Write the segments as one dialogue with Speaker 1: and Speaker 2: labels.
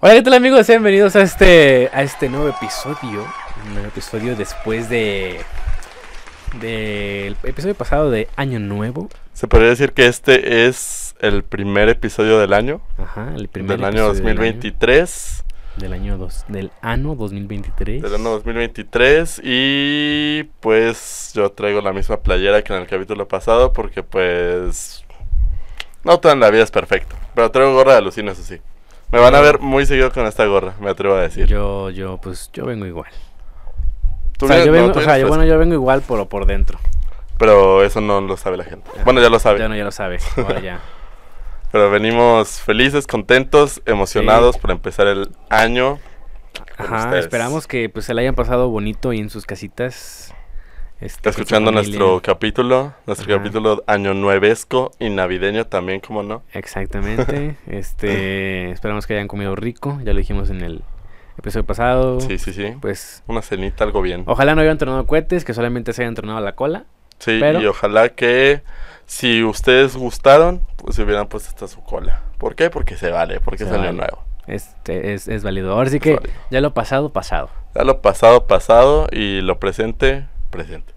Speaker 1: Hola, ¿qué tal amigos? Bienvenidos a este, a este nuevo episodio. Un nuevo episodio después de del episodio pasado de Año Nuevo.
Speaker 2: Se podría decir que este es el primer episodio del año,
Speaker 1: Ajá, el primer
Speaker 2: del año
Speaker 1: episodio
Speaker 2: 2023.
Speaker 1: Del año, del año dos, del año 2023.
Speaker 2: Del año 2023 y pues yo traigo la misma playera que en el capítulo pasado porque pues no toda la vida es perfecto, pero traigo gorra de alucina, eso sí. Me van a ver muy seguido con esta gorra, me atrevo a decir.
Speaker 1: Yo, yo, pues, yo vengo igual.
Speaker 2: Tú
Speaker 1: O sea,
Speaker 2: vienes-
Speaker 1: yo
Speaker 2: no,
Speaker 1: vengo,
Speaker 2: tú
Speaker 1: o sea, yo,
Speaker 2: fresco,
Speaker 1: bueno, yo vengo igual, pero por dentro.
Speaker 2: Pero eso no lo sabe la gente. Bueno, ya lo sabe.
Speaker 1: Ya no, ya lo sabe. Ahora ya.
Speaker 2: Pero venimos felices, contentos, emocionados por empezar el año.
Speaker 1: Ajá,
Speaker 2: ustedes.
Speaker 1: esperamos que pues se la hayan pasado bonito y en sus casitas. Este, su
Speaker 2: Escuchando nuestro capítulo, nuestro
Speaker 1: Ajá.
Speaker 2: capítulo año nuevesco y navideño también, como no.
Speaker 1: Exactamente. este, esperamos que hayan comido rico, ya lo dijimos en el episodio pasado.
Speaker 2: Sí, sí, sí.
Speaker 1: Pues
Speaker 2: Una cenita, algo bien.
Speaker 1: ojalá no hayan tronado cohetes, que solamente se hayan tronado la cola.
Speaker 2: Sí,
Speaker 1: pero-
Speaker 2: y ojalá que si ustedes gustaron, pues se hubieran puesto hasta su cola. ¿Por qué? Porque se vale, porque
Speaker 1: Se
Speaker 2: es año
Speaker 1: vale.
Speaker 2: nuevo.
Speaker 1: Este es, es válido. Ahora sí que
Speaker 2: válido.
Speaker 1: ya lo pasado, pasado.
Speaker 2: Ya lo pasado, pasado y lo presente, presente.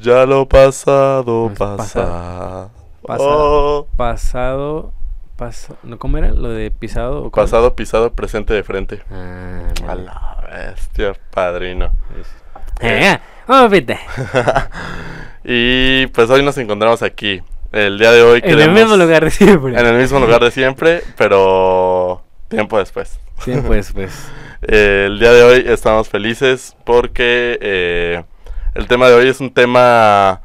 Speaker 2: Ya lo pasado,
Speaker 1: Pues,
Speaker 2: pasado.
Speaker 1: Pasado.
Speaker 2: Oh.
Speaker 1: Pasado. ¿No cómo era? Lo de pisado. o?
Speaker 2: Pasado, pisado, presente de frente.
Speaker 1: Ah,
Speaker 2: A la bestia, padrino.
Speaker 1: Eh, vamos, vete.
Speaker 2: Y pues hoy nos encontramos aquí. El día de hoy
Speaker 1: En el mismo lugar de siempre.
Speaker 2: En el mismo lugar de siempre, pero tiempo después.
Speaker 1: Pues, pues.
Speaker 2: Eh, el día de hoy estamos felices porque eh, el tema de hoy es un tema,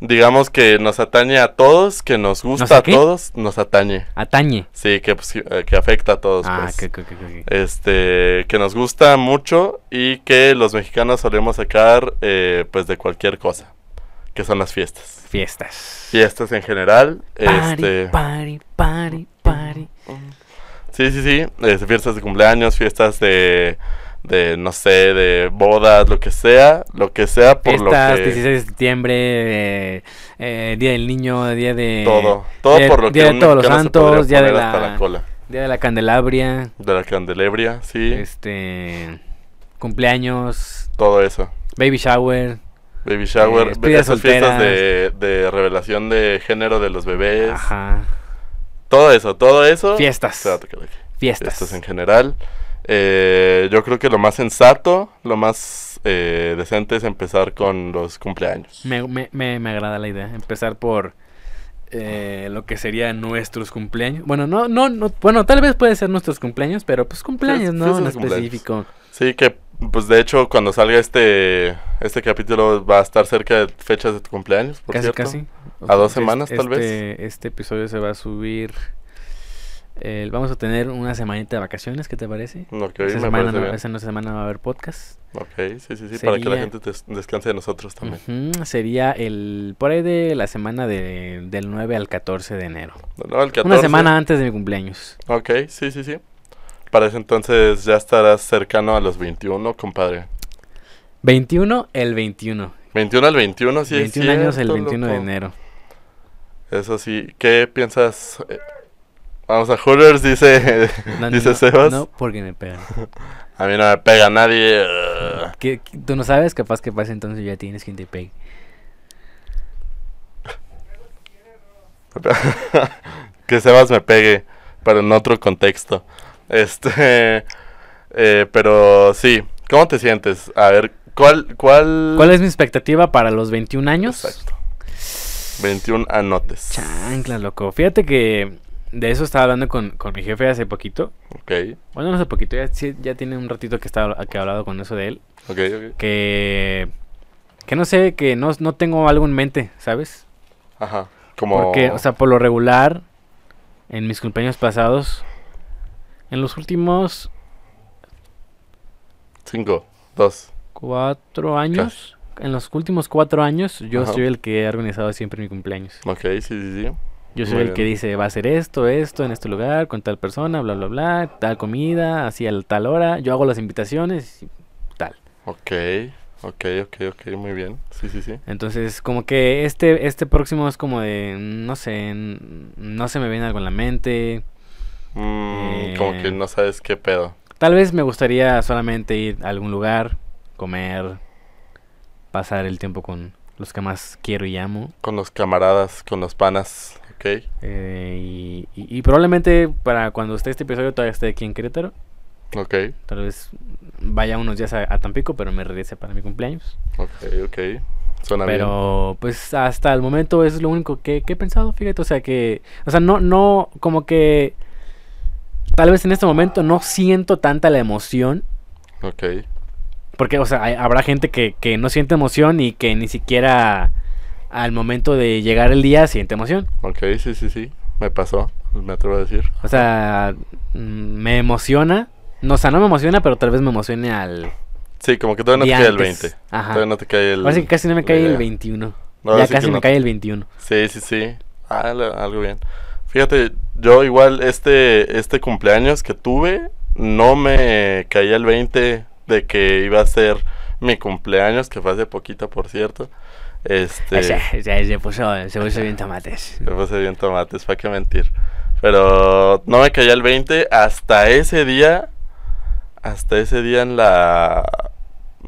Speaker 2: digamos que nos atañe a todos, que nos gusta
Speaker 1: a
Speaker 2: todos, nos atañe.
Speaker 1: Atañe.
Speaker 2: Sí, que, pues, eh, que afecta a todos.
Speaker 1: Ah,
Speaker 2: pues.
Speaker 1: que, que, que, que-
Speaker 2: Este, que nos gusta mucho y que los mexicanos solemos sacar
Speaker 1: Eh,
Speaker 2: pues de cualquier cosa, que son las fiestas.
Speaker 1: Fiestas.
Speaker 2: Fiestas en general,
Speaker 1: Party,
Speaker 2: este,
Speaker 1: party, party, party.
Speaker 2: Sí, sí, sí, este, fiestas de cumpleaños, fiestas de, de, no sé, de bodas, lo que sea, lo que sea por
Speaker 1: Fiestas,
Speaker 2: lo que
Speaker 1: 16 de septiembre, eh, eh, Día del Niño, Día de...
Speaker 2: todo, todo
Speaker 1: Día-
Speaker 2: por lo
Speaker 1: Día
Speaker 2: que
Speaker 1: de
Speaker 2: un
Speaker 1: Todos los Santos, Día de la-
Speaker 2: la cola,
Speaker 1: Día de la Candelabria,
Speaker 2: de la candelebria, sí,
Speaker 1: este... Cumpleaños,
Speaker 2: todo eso.
Speaker 1: baby shower,
Speaker 2: Baby shower,
Speaker 1: Eh,
Speaker 2: esas fiestas
Speaker 1: solteras.
Speaker 2: de, de revelación de género de los bebés.
Speaker 1: ajá,
Speaker 2: Todo eso, todo eso.
Speaker 1: Fiestas.
Speaker 2: Lo dije.
Speaker 1: fiestas.
Speaker 2: Fiestas en general. Eh, yo creo que lo más sensato, lo más eh, decente es empezar con los cumpleaños.
Speaker 1: Me, me, me, me agrada la idea, empezar por eh, lo que serían nuestros cumpleaños. Bueno, no, no, no, bueno, tal vez puede ser nuestros cumpleaños, pero pues cumpleaños, ¿no? En
Speaker 2: cumpleaños.
Speaker 1: específico.
Speaker 2: Sí, que pues de hecho cuando salga este este capítulo va a estar cerca de fechas de tu cumpleaños, por
Speaker 1: Casi,
Speaker 2: cierto.
Speaker 1: casi.
Speaker 2: A dos
Speaker 1: Este-
Speaker 2: semanas, tal vez.
Speaker 1: este- Este episodio se va a subir. eh, vamos a tener una semanita de vacaciones, ¿qué te parece?
Speaker 2: Ok,
Speaker 1: esa,
Speaker 2: me
Speaker 1: semana no,
Speaker 2: bien.
Speaker 1: esa semana va a haber podcast.
Speaker 2: Ok, sí, sí, sí, para que la gente des- descanse de nosotros también.
Speaker 1: Sería el por ahí de la semana de, del 9 al 14 de enero.
Speaker 2: No, el 14.
Speaker 1: Una semana antes de mi cumpleaños.
Speaker 2: Ok, sí, sí, sí. Para ese entonces ya estarás cercano a los 21, compadre.
Speaker 1: 21, el 21.
Speaker 2: 21 al 21, sí. es
Speaker 1: 21 años el
Speaker 2: cierto,
Speaker 1: 21 de enero.
Speaker 2: Eso sí, ¿qué piensas? Eh, Vamos a Hooters, dice,
Speaker 1: No,
Speaker 2: dice
Speaker 1: no,
Speaker 2: Sebas.
Speaker 1: No, porque me pegan.
Speaker 2: A mí no me pega nadie.
Speaker 1: ¿Qué- qué- tú no sabes, capaz que pase entonces ya tienes quien te pegue.
Speaker 2: que Sebas me pegue, pero en otro contexto. Este, eh, pero sí, ¿cómo te sientes? A ver, ¿cuál, cuál?
Speaker 1: ¿Cuál es mi expectativa para los 21 años?
Speaker 2: Exacto. 21 anotes.
Speaker 1: Chanclas, loco. Fíjate que de eso estaba hablando con, con mi jefe hace poquito.
Speaker 2: Ok,
Speaker 1: Bueno, no hace poquito, ya, ya tiene un ratito que, estaba, que he hablado con eso de él.
Speaker 2: ok, ok.
Speaker 1: Que, que no sé, que no, no tengo algo en mente, ¿sabes?
Speaker 2: Ajá, como...
Speaker 1: Porque, o sea, por lo regular, en mis cumpleaños pasados, en los últimos
Speaker 2: Cinco, dos.
Speaker 1: cuatro años, en los últimos cuatro años, yo
Speaker 2: Ajá.
Speaker 1: soy el que he organizado siempre mi cumpleaños.
Speaker 2: Ok, sí, sí, sí.
Speaker 1: Yo soy
Speaker 2: Muy
Speaker 1: el que dice, va a hacer esto, esto, en este lugar, con tal persona, bla, bla, bla, tal comida, así a tal hora. Yo hago las invitaciones y tal.
Speaker 2: Ok, ok, ok, ok, muy bien. Sí, sí, sí.
Speaker 1: Entonces, como que este, este próximo es como de, no sé, no se me viene algo en la mente.
Speaker 2: Mm, como
Speaker 1: Eh.
Speaker 2: que no sabes qué pedo.
Speaker 1: Tal vez me gustaría solamente ir a algún lugar, comer, pasar el tiempo con los que más quiero y amo.
Speaker 2: Con los camaradas, con los panas, ¿ok?
Speaker 1: Eh, y, y- y probablemente para cuando esté este episodio todavía esté aquí en Querétaro.
Speaker 2: Ok,
Speaker 1: Tal vez vaya unos días a, a Tampico, pero me regrese para mi cumpleaños.
Speaker 2: ok, ok. Suena bien.
Speaker 1: Pero pues hasta el momento es lo único que, que he pensado, fíjate. O sea que, o sea, no, no, como que tal vez en este momento no siento tanta la emoción.
Speaker 2: Ok,
Speaker 1: Porque, o sea, hay- habrá gente que, que no siente emoción y que ni siquiera al momento de llegar el día siente emoción.
Speaker 2: ok, sí, sí, sí. Me pasó, me atrevo a decir.
Speaker 1: O sea, mm, me emociona. No, o sea, no me emociona, pero tal vez me emocione al
Speaker 2: Sí, como que todavía no te cae el
Speaker 1: antes.
Speaker 2: 20.
Speaker 1: Ajá.
Speaker 2: Todavía no te cae el...
Speaker 1: Ahora sí que casi no me cae el
Speaker 2: idea.
Speaker 1: 21.
Speaker 2: No,
Speaker 1: ya casi me
Speaker 2: no.
Speaker 1: cae el 21.
Speaker 2: Sí, sí, sí. Ah, algo bien. Fíjate, yo igual este, este cumpleaños que tuve, no me caía el 20 de que iba a ser mi cumpleaños, que fue hace poquito, por cierto. Este...
Speaker 1: Ya, se puso, se puso bien tomates.
Speaker 2: Me puse bien tomates, para qué mentir. Pero no me caía el 20 hasta ese día. Hasta ese día en la.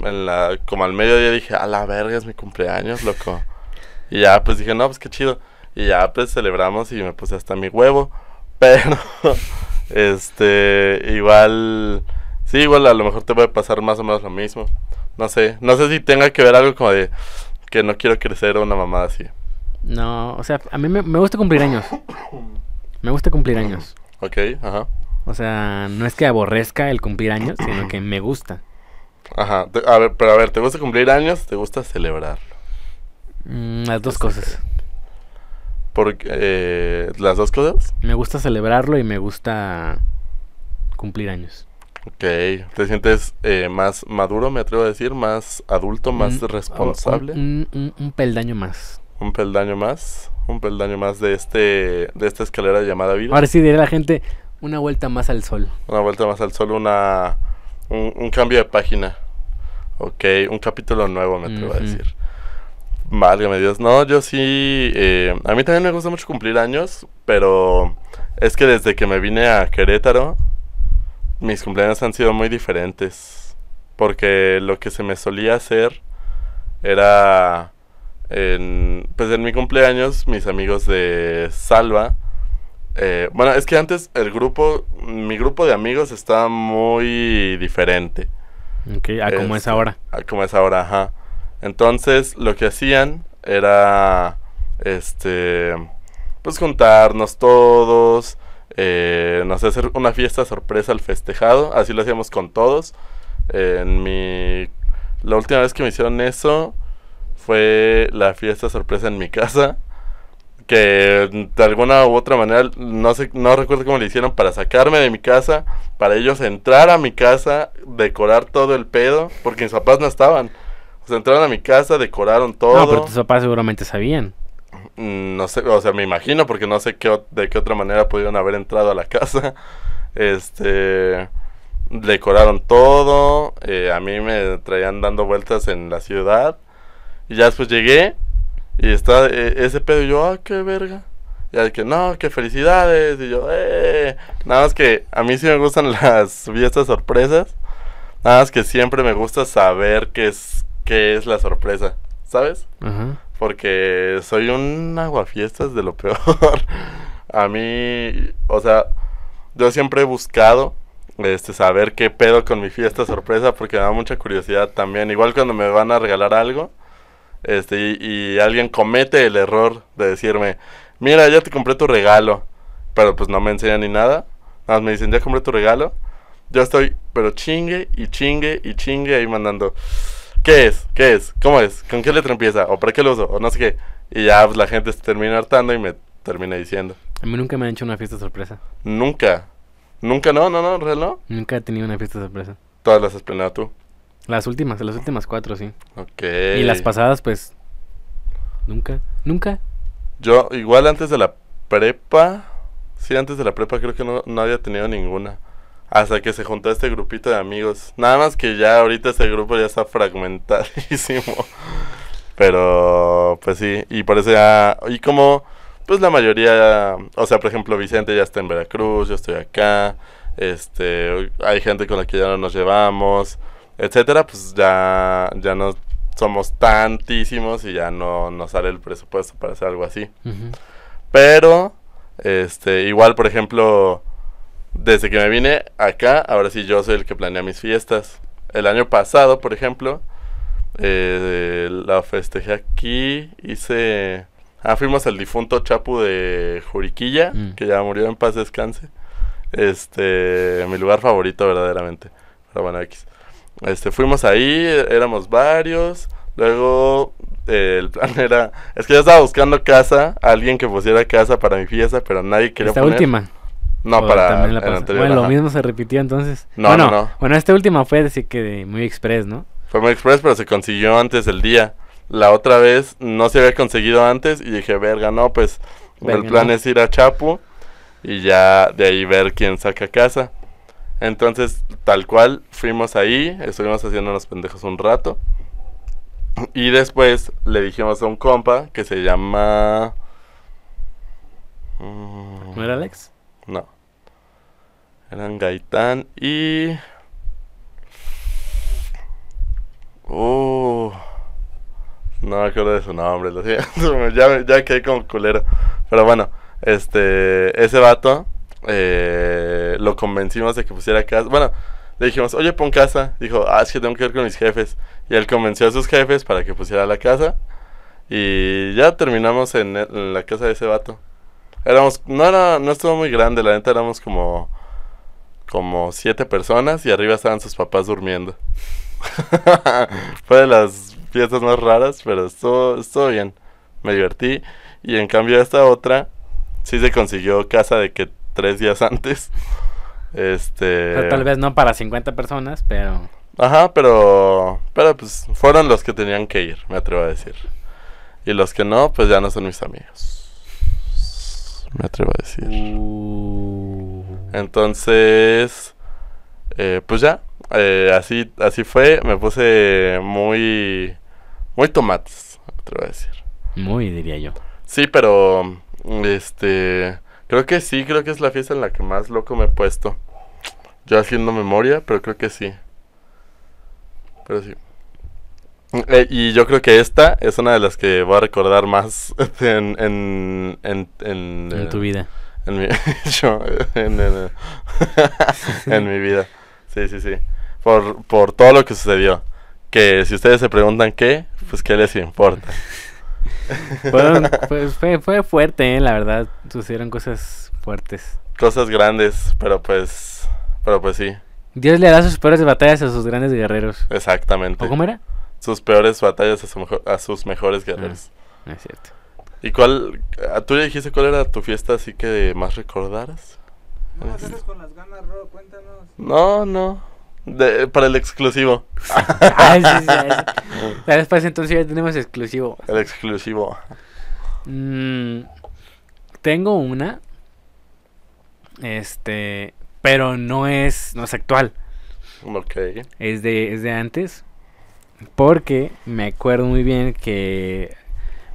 Speaker 2: En la. Como al mediodía dije, a la verga es mi cumpleaños, loco. Y ya, pues dije, no, pues qué chido. Y ya, pues celebramos y me puse hasta mi huevo. Pero. Este. Igual. Sí, igual a lo mejor te puede pasar más o menos lo mismo. No sé. No sé si tenga que ver algo como de. Que no quiero crecer o una mamada así.
Speaker 1: No, o sea, a mí me, me gusta cumplir años. Me gusta cumplir años.
Speaker 2: Ok, ajá.
Speaker 1: O sea, no es que aborrezca el cumplir años, sino que me gusta.
Speaker 2: Ajá, a ver, pero a ver, ¿te gusta cumplir años? ¿Te gusta celebrarlo?
Speaker 1: Mm, las dos
Speaker 2: Está
Speaker 1: cosas.
Speaker 2: Porque, eh, ¿Las dos cosas?
Speaker 1: Me gusta celebrarlo y me gusta cumplir años.
Speaker 2: Ok, ¿te sientes eh, más maduro, me atrevo a decir? ¿Más adulto, más
Speaker 1: Un-
Speaker 2: responsable?
Speaker 1: Un, un- un peldaño más.
Speaker 2: ¿Un peldaño más? ¿Un peldaño más de este de esta escalera llamada vida?
Speaker 1: Ahora sí diré a la gente una vuelta más al sol.
Speaker 2: Una vuelta más al sol, una, un, cambio de página. Ok, un capítulo nuevo, me atrevo a decir. Válgame Dios. No, yo sí. eh, a mí también me gusta mucho cumplir años, pero es que desde que me vine a Querétaro, mis cumpleaños han sido muy diferentes. Porque lo que se me solía hacer era. En, pues en mi cumpleaños, mis amigos de Salva. eh, bueno, es que antes el grupo, mi grupo de amigos estaba muy diferente
Speaker 1: Ok, a como es
Speaker 2: Este,
Speaker 1: ahora.
Speaker 2: a como es ahora, ajá. Entonces, lo que hacían era, este, pues juntarnos todos, eh, no sé, hacer una fiesta sorpresa al festejado, así lo hacíamos con todos. En mi, la última vez que me hicieron eso fue la fiesta sorpresa en mi casa, que de alguna u otra manera, no sé, no recuerdo cómo le hicieron para sacarme de mi casa, para ellos entrar a mi casa, decorar todo el pedo, porque mis papás no estaban. O sea, entraron a mi casa, decoraron todo.
Speaker 1: No, pero tus papás seguramente sabían.
Speaker 2: Mm, No sé, o sea, me imagino, porque no sé qué, de qué otra manera pudieron haber entrado a la casa. Este. Decoraron todo. eh, a mí me traían dando vueltas en la ciudad. Y ya después llegué. Y está eh, ese pedo. Y yo, ah, qué verga. Y al que no, qué felicidades. Y yo, eh. Nada más que a mí sí me gustan las fiestas sorpresas. Nada más que siempre me gusta saber qué es, qué es la sorpresa. ¿Sabes?
Speaker 1: Ajá.
Speaker 2: Porque soy un aguafiestas de lo peor. A mí, o sea, yo siempre he buscado este saber qué pedo con mi fiesta sorpresa porque me da mucha curiosidad también. Igual cuando me van a regalar algo, este y, y alguien comete el error de decirme, "Mira, ya te compré tu regalo." Pero pues no me enseñan ni nada. Nada más me dicen, "Ya compré tu regalo." Yo estoy, pero chingue y chingue y chingue ahí mandando. ¿Qué es? ¿Qué es? ¿Cómo es? ¿Con qué letra empieza? ¿O para qué lo uso? O no sé qué. Y ya pues, la gente se termina hartando y me termina diciendo.
Speaker 1: A mí nunca me han hecho una fiesta sorpresa.
Speaker 2: Nunca. Nunca, no, no, no, real no.
Speaker 1: Nunca he tenido una fiesta sorpresa.
Speaker 2: Todas las has planeado tú.
Speaker 1: Las últimas, las últimas cuatro, sí.
Speaker 2: Ok.
Speaker 1: Y las pasadas, pues. Nunca. Nunca.
Speaker 2: Yo, igual antes de la prepa. Sí, antes de la prepa creo que no, no había tenido ninguna. Hasta que se juntó este grupito de amigos. Nada más que ya ahorita ese grupo ya está fragmentadísimo. Pero, pues sí. Y por eso ya. Y como pues la mayoría, o sea, por ejemplo, Vicente ya está en Veracruz, yo estoy acá, este, hay gente con la que ya no nos llevamos, etcétera, pues ya, ya no somos tantísimos y ya no nos sale el presupuesto para hacer algo así. Pero, este, igual, por ejemplo, desde que me vine acá, ahora sí yo soy el que planea mis fiestas. El año pasado, por ejemplo, eh, la festejé aquí, hice... Ah, fuimos al difunto Chapu de Juriquilla,
Speaker 1: Mm.
Speaker 2: que ya murió en paz descanse. Este, mi lugar favorito verdaderamente. Pero bueno, X. Este, fuimos ahí, éramos varios. Luego eh, el plan era, es que yo estaba buscando casa, alguien que pusiera casa para mi fiesta, pero nadie quería
Speaker 1: Esta
Speaker 2: poner.
Speaker 1: última.
Speaker 2: No,
Speaker 1: O
Speaker 2: para el anterior.
Speaker 1: Bueno, lo mismo se repitió entonces.
Speaker 2: No,
Speaker 1: bueno,
Speaker 2: no, no.
Speaker 1: Bueno, esta última fue así que de muy express, ¿no?
Speaker 2: Fue muy express, pero se consiguió antes del día. La otra vez no se había conseguido antes y dije, verga, no, pues
Speaker 1: Verga,
Speaker 2: el plan
Speaker 1: no.
Speaker 2: es ir a Chapu y ya de ahí ver quién saca casa. Entonces, tal cual, fuimos ahí, estuvimos haciendo unos pendejos un rato. Y después le dijimos a un compa que se llama... Mm,
Speaker 1: ¿No era Alex?
Speaker 2: no. Eran Gaitán y... Uh, no me acuerdo de su nombre, lo siento. ya, ya quedé como culero. Pero bueno, este, ese vato eh, lo convencimos de que pusiera casa. Bueno, le dijimos, oye, pon casa. Dijo, ah, es que tengo que ver con mis jefes. Y él convenció a sus jefes para que pusiera la casa. Y ya terminamos en, en la casa de ese vato. Éramos, no era, no estuvo muy grande, la neta éramos como, como siete personas y arriba estaban sus papás durmiendo. Fue de las fiestas más raras, pero estuvo, estuvo bien. Me divertí. Y en cambio esta otra, sí se consiguió casa de que tres días antes. Este...
Speaker 1: Tal vez no para 50 personas, pero...
Speaker 2: Ajá, pero, pero pues fueron los que tenían que ir, me atrevo a decir. Y los que no, pues ya no son mis amigos. Me atrevo a decir.
Speaker 1: Uh,
Speaker 2: Entonces, eh, pues ya, eh, así, así fue. Me puse muy, muy tomates, me atrevo a decir.
Speaker 1: muy, diría yo.
Speaker 2: Sí, pero, este, creo que sí, creo que es la fiesta en la que más loco me he puesto. Yo haciendo memoria, pero creo que sí. Pero sí. Eh, y yo creo que esta es una de las que voy a recordar más en, en, en, en,
Speaker 1: En
Speaker 2: eh,
Speaker 1: tu vida.
Speaker 2: En mi, yo, en, en, en mi vida. Sí, sí, sí. Por, por todo lo que sucedió. Que si ustedes se preguntan qué, pues qué les importa.
Speaker 1: Fueron- fue, fue, fue fuerte, ¿eh? la verdad. Sucedieron cosas fuertes.
Speaker 2: Cosas grandes, pero pues, pero pues sí,
Speaker 1: Dios le da sus peores batallas a sus grandes guerreros.
Speaker 2: exactamente.
Speaker 1: ¿O cómo era?
Speaker 2: Sus peores batallas a, su mejo- a sus mejores guerreros.
Speaker 1: No es cierto.
Speaker 2: ¿Y cuál, a tú ya dijiste cuál era tu fiesta así que más recordaras?
Speaker 3: No, con las ganas, Ro, cuéntanos.
Speaker 2: No, no, de, para el exclusivo,
Speaker 1: Ay, sí, sí, sí. Después entonces ya tenemos exclusivo.
Speaker 2: el exclusivo.
Speaker 1: Mm, tengo una. Este. Pero no es. No es actual.
Speaker 2: Ok,
Speaker 1: Es de, es de antes. Porque me acuerdo muy bien que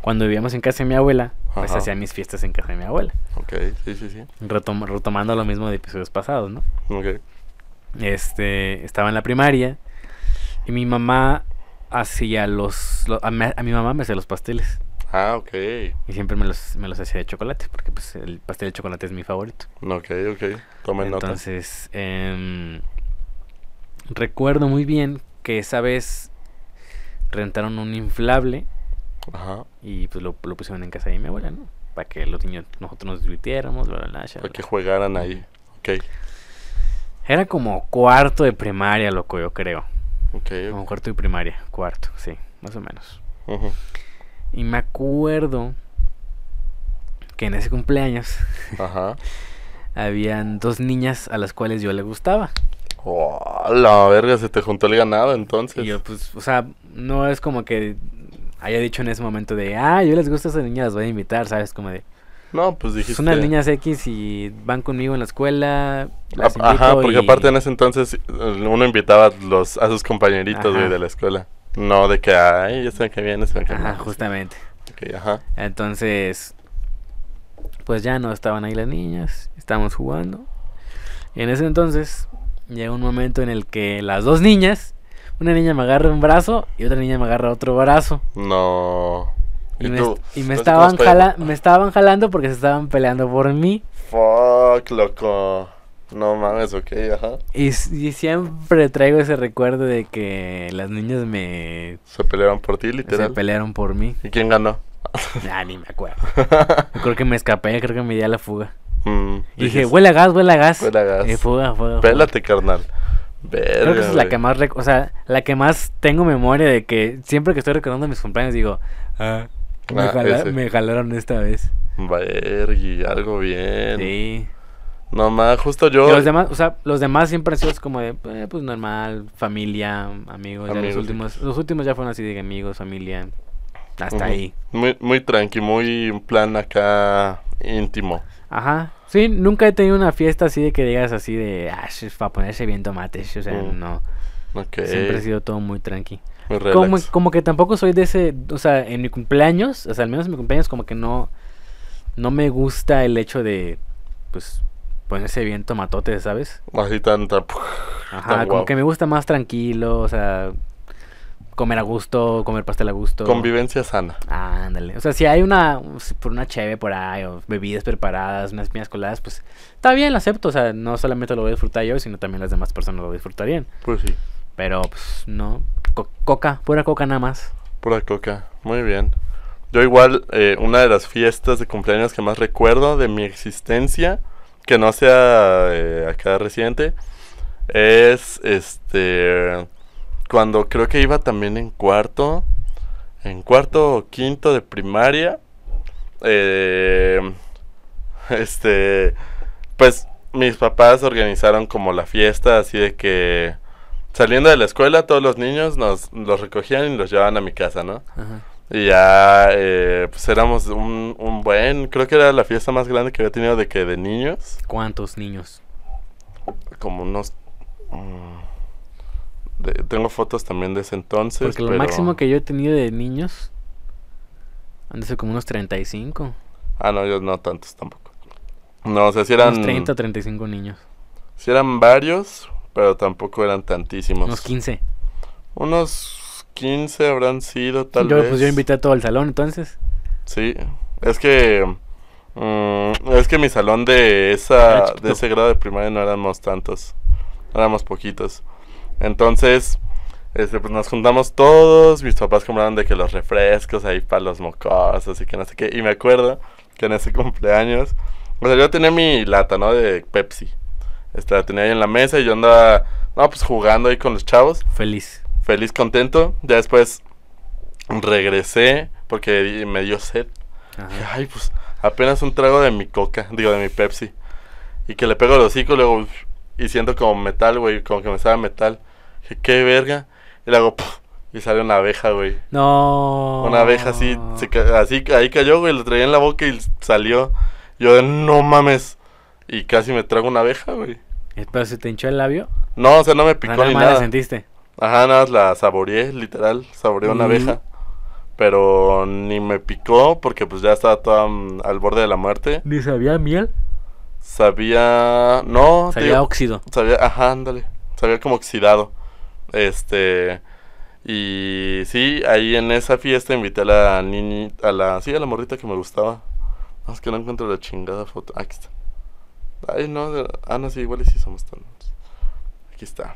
Speaker 1: cuando vivíamos en casa de mi abuela, pues
Speaker 2: Ajá.
Speaker 1: hacía mis fiestas en casa de mi abuela.
Speaker 2: ok, sí, sí, sí,
Speaker 1: Retom- retomando lo mismo de episodios pasados, ¿no?
Speaker 2: ok.
Speaker 1: Este, estaba en la primaria y mi mamá hacía los, a mi mamá me hacía los pasteles
Speaker 2: Ah, ok,
Speaker 1: y siempre me los, me los hacía de chocolate porque pues el pastel de chocolate es mi favorito.
Speaker 2: ok, ok, tomen nota.
Speaker 1: Entonces, em, recuerdo muy bien que esa vez rentaron un inflable
Speaker 2: Ajá,
Speaker 1: y pues lo, lo pusieron en casa de mi abuela, ¿no? Para que los niños, nosotros nos divirtiéramos, bla, bla, bla,
Speaker 2: para que jugaran ahí. Ok,
Speaker 1: Era como cuarto de primaria, loco, yo creo.
Speaker 2: ok,
Speaker 1: Como cuarto de primaria, cuarto, sí, más o menos.
Speaker 2: Ujú.
Speaker 1: Y me acuerdo que en ese cumpleaños
Speaker 2: Ajá.
Speaker 1: habían dos niñas a las cuales yo le gustaba.
Speaker 2: Oh, la verga, se te juntó el ganado entonces.
Speaker 1: Y yo, pues, o sea, no es como que haya dicho en ese momento de, ah, yo les gusta a esas niñas, las voy a invitar, ¿sabes? Como de,
Speaker 2: No, pues dijiste.
Speaker 1: son unas niñas X y van conmigo en la escuela. las
Speaker 2: Ajá, porque
Speaker 1: y-
Speaker 2: aparte en ese entonces eh, uno invitaba a, los, a sus compañeritos, güey, de la escuela. No de que, ay, ya saben que viene, saben que
Speaker 1: Ajá, justamente.
Speaker 2: Ok, ajá.
Speaker 1: Entonces, pues ya no estaban ahí las niñas, estábamos jugando. Y en ese entonces llega un momento en el que las dos niñas, una niña me agarra un brazo y otra niña me agarra otro brazo.
Speaker 2: No.
Speaker 1: Y, me,
Speaker 2: tú?
Speaker 1: y me
Speaker 2: ¿Tú
Speaker 1: estaban, jala- me estaban jalando porque se estaban peleando por mí.
Speaker 2: Fuck, loco. No mames, ok, ajá.
Speaker 1: Y, siempre traigo ese recuerdo de que las niñas me
Speaker 2: Se pelearon por ti,
Speaker 1: se
Speaker 2: literal.
Speaker 1: pelearon por mí.
Speaker 2: ¿Y quién ganó?
Speaker 1: Ah, ni me acuerdo. Creo que me escapé, creo que me di a la fuga.
Speaker 2: Mm,
Speaker 1: Y dije, huele a gas, huele a gas.
Speaker 2: Huele a gas.
Speaker 1: Y fuga, fuga, fuga.
Speaker 2: Pélate, carnal. Verga,
Speaker 1: Creo que esa es la que más, o sea, la que más tengo memoria de que siempre que estoy recordando mis cumpleaños digo, ah, me,
Speaker 2: Ah,
Speaker 1: jala-
Speaker 2: ese.
Speaker 1: me jalaron esta vez.
Speaker 2: Vergui, algo bien.
Speaker 1: Sí.
Speaker 2: No más, justo yo.
Speaker 1: Y los demás, o sea, los demás siempre han sido como de, eh, pues normal, familia, amigos. ya los últimos, los últimos ya fueron así de amigos, familia, hasta ahí.
Speaker 2: Muy, muy tranqui, muy un plan acá íntimo.
Speaker 1: Ajá. Sí, nunca he tenido una fiesta así de que digas así de, ah, es para ponerse bien tomates. O sea,
Speaker 2: Mm.
Speaker 1: no. Siempre ha sido todo muy tranqui.
Speaker 2: muy
Speaker 1: Como, como que tampoco soy de ese, o sea, en mi cumpleaños, o sea, al menos en mi cumpleaños como que no, no me gusta el hecho de, pues, ponerse bien tomatote, ¿sabes?
Speaker 2: Así tan, tan-
Speaker 1: Ajá,
Speaker 2: Tan
Speaker 1: como
Speaker 2: guau.
Speaker 1: que me gusta más tranquilo, o sea, comer a gusto, comer pastel a gusto.
Speaker 2: Convivencia sana.
Speaker 1: Ah, ándale. O sea, si hay una, por una cheve por ahí, o bebidas preparadas, unas piñas coladas, pues, está bien, lo acepto, o sea, no solamente lo voy a disfrutar yo, sino también las demás personas lo disfrutarían.
Speaker 2: Pues sí,
Speaker 1: Pero, pues, no, co- coca, pura coca nada más.
Speaker 2: pura coca. Muy bien. Yo igual, eh, una de las fiestas de cumpleaños que más recuerdo de mi existencia, que no sea eh, acá reciente, es este cuando creo que iba también en cuarto, en cuarto o quinto de primaria, eh, este, pues mis papás organizaron como la fiesta, así de que saliendo de la escuela todos los niños nos los recogían y los llevaban a mi casa, ¿no?
Speaker 1: Ajá.
Speaker 2: Y ya, eh, pues éramos un, un buen, creo que era la fiesta más grande que había tenido de que de niños,
Speaker 1: ¿Cuántos niños?
Speaker 2: como unos... mm, de- tengo fotos también de ese entonces.
Speaker 1: Porque lo
Speaker 2: pero-
Speaker 1: máximo que yo he tenido de niños han de ser como unos 35.
Speaker 2: Ah, no, yo no tantos tampoco. No, o sea, si eran...
Speaker 1: Unos 30 o 35 niños.
Speaker 2: sí eran varios, pero tampoco eran tantísimos.
Speaker 1: Unos 15.
Speaker 2: Unos 15 habrán sido, tal
Speaker 1: yo,
Speaker 2: vez.
Speaker 1: Pues yo invité a todo el salón, entonces.
Speaker 2: Sí, es que mm, es que mi salón de esa de ese grado de primaria no éramos tantos, éramos poquitos. Entonces, este, pues nos juntamos todos, mis papás compraron de que los refrescos ahí para los mocosos y que no sé qué. Y me acuerdo que en ese cumpleaños, o sea, yo tenía mi lata, ¿no? De Pepsi. Este, la tenía ahí en la mesa y yo andaba, no, pues jugando ahí con los chavos
Speaker 1: Feliz.
Speaker 2: feliz, contento. Ya después regresé porque me dio sed. Dije. Ay, pues apenas un trago de mi coca, digo, de mi Pepsi. Y que le pego el hocico, luego, y siento como metal, güey, como que me sabe metal. Qué verga. Y le hago, y sale una abeja, güey.
Speaker 1: No.
Speaker 2: Una abeja así, se ca- así, ahí cayó, güey, lo traía en la boca y salió. Yo de, no mames. Y casi me trago una abeja, güey.
Speaker 1: Eh, ¿Pero se te hinchó el labio?
Speaker 2: No, o sea, no me picó
Speaker 1: nada
Speaker 2: ni
Speaker 1: más la
Speaker 2: nada.
Speaker 1: sentiste.
Speaker 2: Ajá, nada más la saboreé, literal, saboreé una abeja. Pero ni me picó porque pues ya estaba toda mm, al borde de la muerte.
Speaker 1: ¿Ni sabía miel?
Speaker 2: Sabía... No,
Speaker 1: Sabía
Speaker 2: digo,
Speaker 1: óxido.
Speaker 2: sabía... Ajá, ándale. Sabía como oxidado. Este... Y sí, ahí en esa fiesta invité a la niña... A la... Sí, a la morrita que me gustaba. No, es que no encuentro la chingada foto. Aquí está. Ay, no. de- Ah, no, sí, igual y sí somos tan... Aquí está.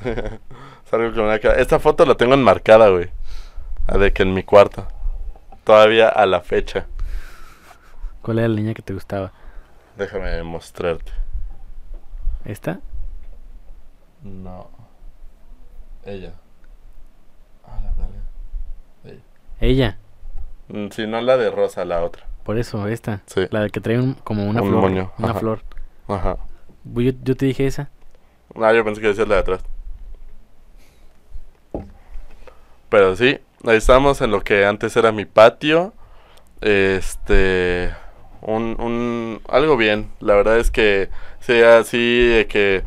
Speaker 2: Es algo que me da cara- Esta foto la tengo enmarcada, güey. Ah, De que en mi cuarto. Todavía a la fecha.
Speaker 1: ¿Cuál era la niña que te gustaba?
Speaker 2: Déjame mostrarte.
Speaker 1: ¿Esta?
Speaker 2: No. Ella. Ah, la verga. Ella.
Speaker 1: Ella.
Speaker 2: Mm, Si no la de rosa, la otra.
Speaker 1: Por eso, esta.
Speaker 2: Sí.
Speaker 1: La que trae un- como una
Speaker 2: Un
Speaker 1: flor.
Speaker 2: moño,
Speaker 1: Una
Speaker 2: ajá.
Speaker 1: flor.
Speaker 2: Ajá.
Speaker 1: Yo, yo te dije esa.
Speaker 2: Ah, yo pensé que decías la de atrás. Pero sí, ahí estamos en lo que antes era mi patio. Este. Un, un. Algo bien. La verdad es que. Sí, así de que.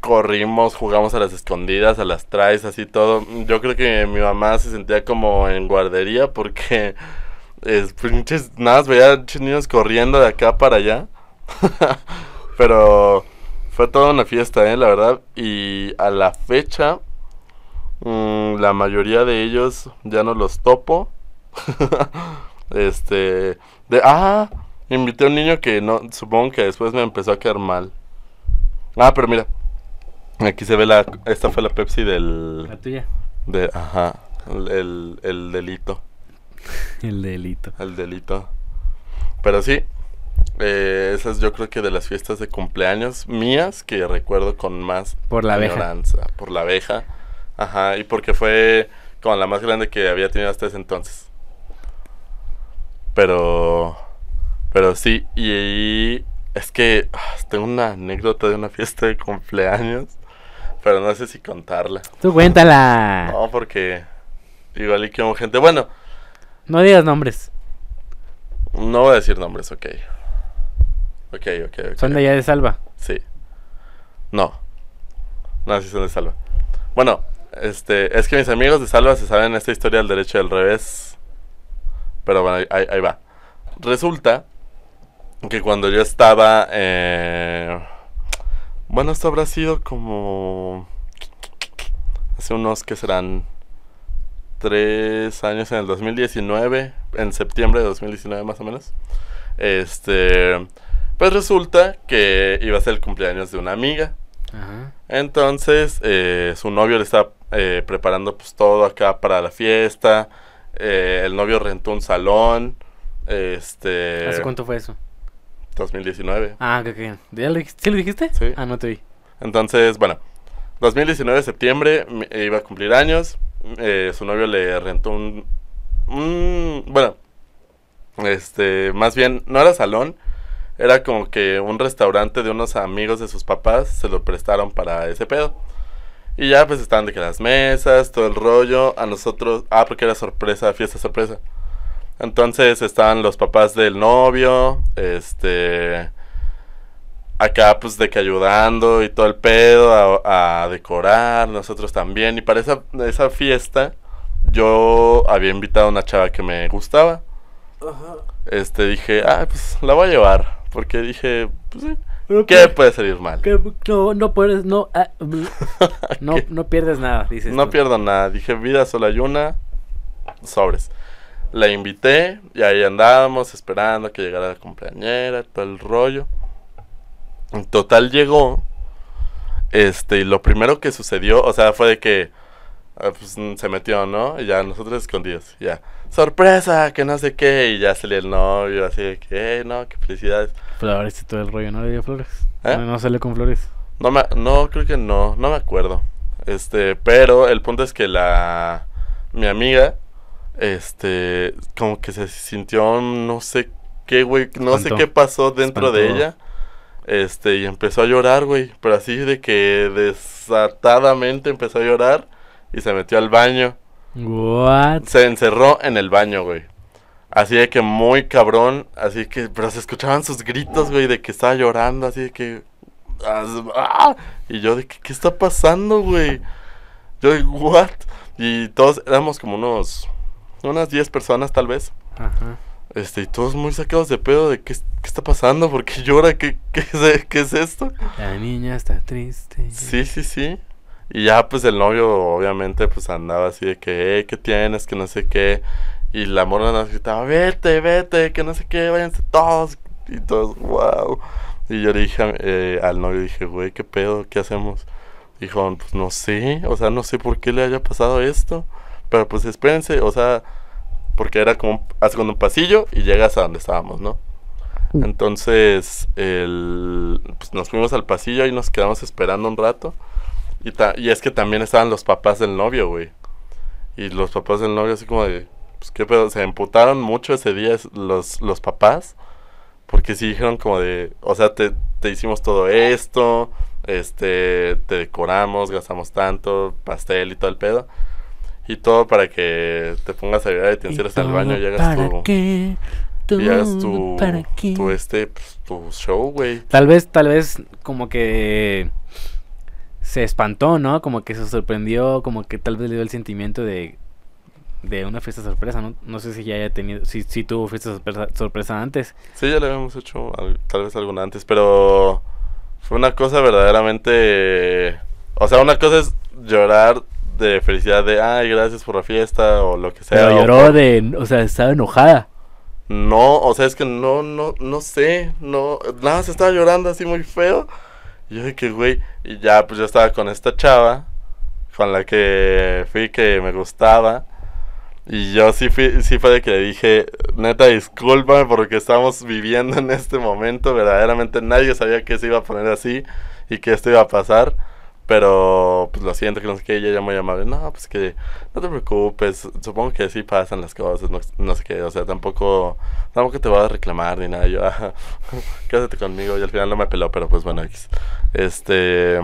Speaker 2: Corrimos, jugamos a las escondidas, a las traes, así todo. Yo creo que mi mamá se sentía como en guardería porque. Es, pinches, nada más veía niños corriendo de acá para allá. Pero fue toda una fiesta, ¿eh? La verdad. Y a la fecha, mm, la mayoría de ellos ya no los topo. este. De, ah, invité a un niño que no, supongo que después me empezó a quedar mal. Ah, pero mira. Aquí se ve la. Esta fue la Pepsi del.
Speaker 1: La tuya.
Speaker 2: De, ajá. El, el, el delito.
Speaker 1: El delito.
Speaker 2: El delito. Pero sí. Eh, esa es yo creo que de las fiestas de cumpleaños mías que recuerdo con más
Speaker 1: Por la abeja.
Speaker 2: Por la abeja. Ajá. Y porque fue como la más grande que había tenido hasta ese entonces. Pero. Pero sí. Y, es que ah, tengo una anécdota de una fiesta de cumpleaños. Pero no sé si contarla.
Speaker 1: Tú cuéntala.
Speaker 2: No, porque igual y que hubo gente. Bueno,
Speaker 1: No digas nombres.
Speaker 2: no voy a decir nombres, ok. Ok, ok, ok.
Speaker 1: Son de allá de Salva.
Speaker 2: Sí. No. No, sí son de Salva. Bueno, este, es que mis amigos de Salva se saben esta historia del derecho del revés. Pero bueno, ahí, va. Resulta que cuando yo estaba... eh, bueno, esto habrá sido como... Hace unos que serán... Tres años en el 2019, en septiembre de 2019 más o menos. Este, pues resulta que iba a ser el cumpleaños de una amiga.
Speaker 1: Ajá.
Speaker 2: Entonces, eh, su novio le estaba eh, preparando pues todo acá para la fiesta. Eh, el novio rentó un salón. Este.
Speaker 1: ¿Hace cuánto fue eso?
Speaker 2: 2019.
Speaker 1: Ah, ok, ok. ¿Ya lo dijiste? ¿Sí lo dijiste?
Speaker 2: Sí.
Speaker 1: Ah, no te vi.
Speaker 2: Entonces, bueno, 2019 de septiembre eh, iba a cumplir años. eh, su novio le rentó un, un- Bueno, este, más bien, no era salón. Era como que un restaurante de unos amigos de sus papás se lo prestaron para ese pedo. Y ya pues estaban de que las mesas, todo el rollo. A nosotros. Ah, porque era sorpresa, fiesta sorpresa. Entonces estaban los papás del novio. Este acá pues de que ayudando y todo el pedo a, a decorar, nosotros también. Y para esa, esa fiesta yo había invitado a una chava que me gustaba. Este dije, ah, pues la voy a llevar. Porque dije, pues sí, ¿qué puede salir mal?
Speaker 1: No, no puedes, no, ah, no, no pierdes nada, dices.
Speaker 2: No
Speaker 1: tú.
Speaker 2: pierdo nada. Dije, vida solo hay una. Sobres. La invité y ahí andábamos esperando que llegara la compañera, todo el rollo. En total llegó. Este, y lo primero que sucedió, o sea, fue de que ah, pues, mm, se metió, ¿no? Y ya nosotros escondidos, ya. Sorpresa, que no sé qué. Y ya salía el novio, así de que, "Eh, no, qué felicidades.
Speaker 1: Flores y todo el rollo, ¿no le dio flores?
Speaker 2: ¿Eh?
Speaker 1: No, no sale con flores.
Speaker 2: No, me, no, creo que no, no me acuerdo. Este, pero el punto es que la, mi amiga, este, como que se sintió, no sé qué, güey, no sé qué pasó dentro de ella. Este, y empezó a llorar, güey, pero así de que desatadamente empezó a llorar y se metió al baño.
Speaker 1: What?
Speaker 2: Se encerró en el baño, güey. Así de que muy cabrón, así que, pero se escuchaban sus gritos, güey, de que estaba llorando, así de que... ¡ah! Y yo de que, ¿qué está pasando, güey? Yo de, ¿what? Y todos éramos como unos... Unas 10 personas, tal vez.
Speaker 1: Ajá.
Speaker 2: Este, y todos muy sacados de pedo de qué, qué está pasando, por qué llora, qué, qué, qué es esto.
Speaker 1: La niña está triste.
Speaker 2: Sí, sí, sí. Y ya pues el novio obviamente pues andaba así de que, ¿qué tienes? Que no sé qué. Y la morra nos gritaba, vete, vete, que no sé qué, váyanse todos. Y todos, wow. Y yo le dije eh, al novio, dije, güey, ¿qué pedo? ¿Qué hacemos? Dijo, pues no sé, o sea, no sé por qué le haya pasado esto. Pero pues espérense, o sea, porque era como, hace un pasillo y llegas a donde estábamos, ¿no? Entonces, el, pues nos fuimos al pasillo y nos quedamos esperando un rato. Y, ta- y es que también estaban los papás del novio, güey. Y los papás del novio así como de, pues qué pedo, se emputaron mucho ese día los, los papás. Porque sí dijeron como de, o sea, te, te hicimos todo esto, este, te decoramos, gastamos tanto, pastel y todo el pedo. Y todo para que te pongas a llorar y te encierres en el baño y hagas
Speaker 1: ¿Para
Speaker 2: tu,
Speaker 1: qué?
Speaker 2: y hagas tu,
Speaker 1: ¿Para qué?
Speaker 2: tu este, pues, tu show, güey.
Speaker 1: Tal vez, tal vez como que se espantó, ¿no? Como que se sorprendió, como que tal vez le dio el sentimiento de de una fiesta sorpresa, ¿no? No sé si ya haya tenido, si, si tuvo fiesta sorpresa, sorpresa antes.
Speaker 2: Sí, ya le habíamos hecho al- tal vez alguna antes, pero fue una cosa verdaderamente... O sea, una cosa es llorar de felicidad de, ay, gracias por la fiesta o lo que sea.
Speaker 1: Pero lloró de, o sea, estaba enojada.
Speaker 2: No, o sea, es que no, no, no sé, no, nada más estaba llorando así muy feo. Y yo de que, güey, y ya, pues yo estaba con esta chava, con la que fui que me gustaba. Y yo sí fui, sí fue de que dije, neta, discúlpame porque estamos viviendo en este momento. Verdaderamente nadie sabía que se iba a poner así y que esto iba a pasar. Pero, pues lo siento, que no sé qué, ella ya muy amable. No, pues que no te preocupes, supongo que sí pasan las cosas, no, no sé qué, o sea, tampoco, tampoco te voy a reclamar ni nada. Yo, "Ah, quédate conmigo, y al final no me peló, pero pues bueno, X. Este,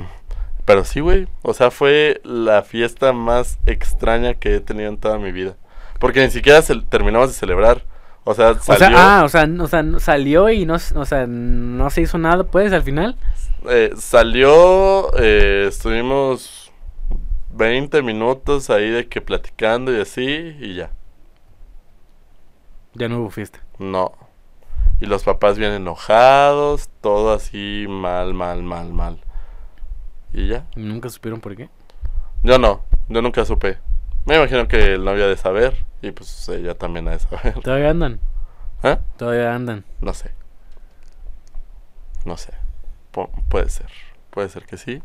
Speaker 2: pero sí, güey, o sea, fue la fiesta más extraña que he tenido en toda mi vida. Porque ni siquiera cel- terminamos de celebrar. O sea,
Speaker 1: O
Speaker 2: salió,
Speaker 1: sea, ah, o sea, o sea, salió y no, o sea, no se hizo nada, pues, al final.
Speaker 2: Eh, salió, eh, estuvimos 20 minutos ahí de que platicando y así, y ya.
Speaker 1: Ya no hubo fiesta.
Speaker 2: No. Y los papás bien enojados, todo así mal, mal, mal, mal. Y ya.
Speaker 1: Nunca supieron por qué.
Speaker 2: Yo no, yo nunca supe. Me imagino que el novio ha de saber y pues ella también ha de saber.
Speaker 1: Todavía andan,
Speaker 2: ¿Eh?
Speaker 1: todavía andan.
Speaker 2: No sé. No sé. Pu- puede ser. Puede ser que sí.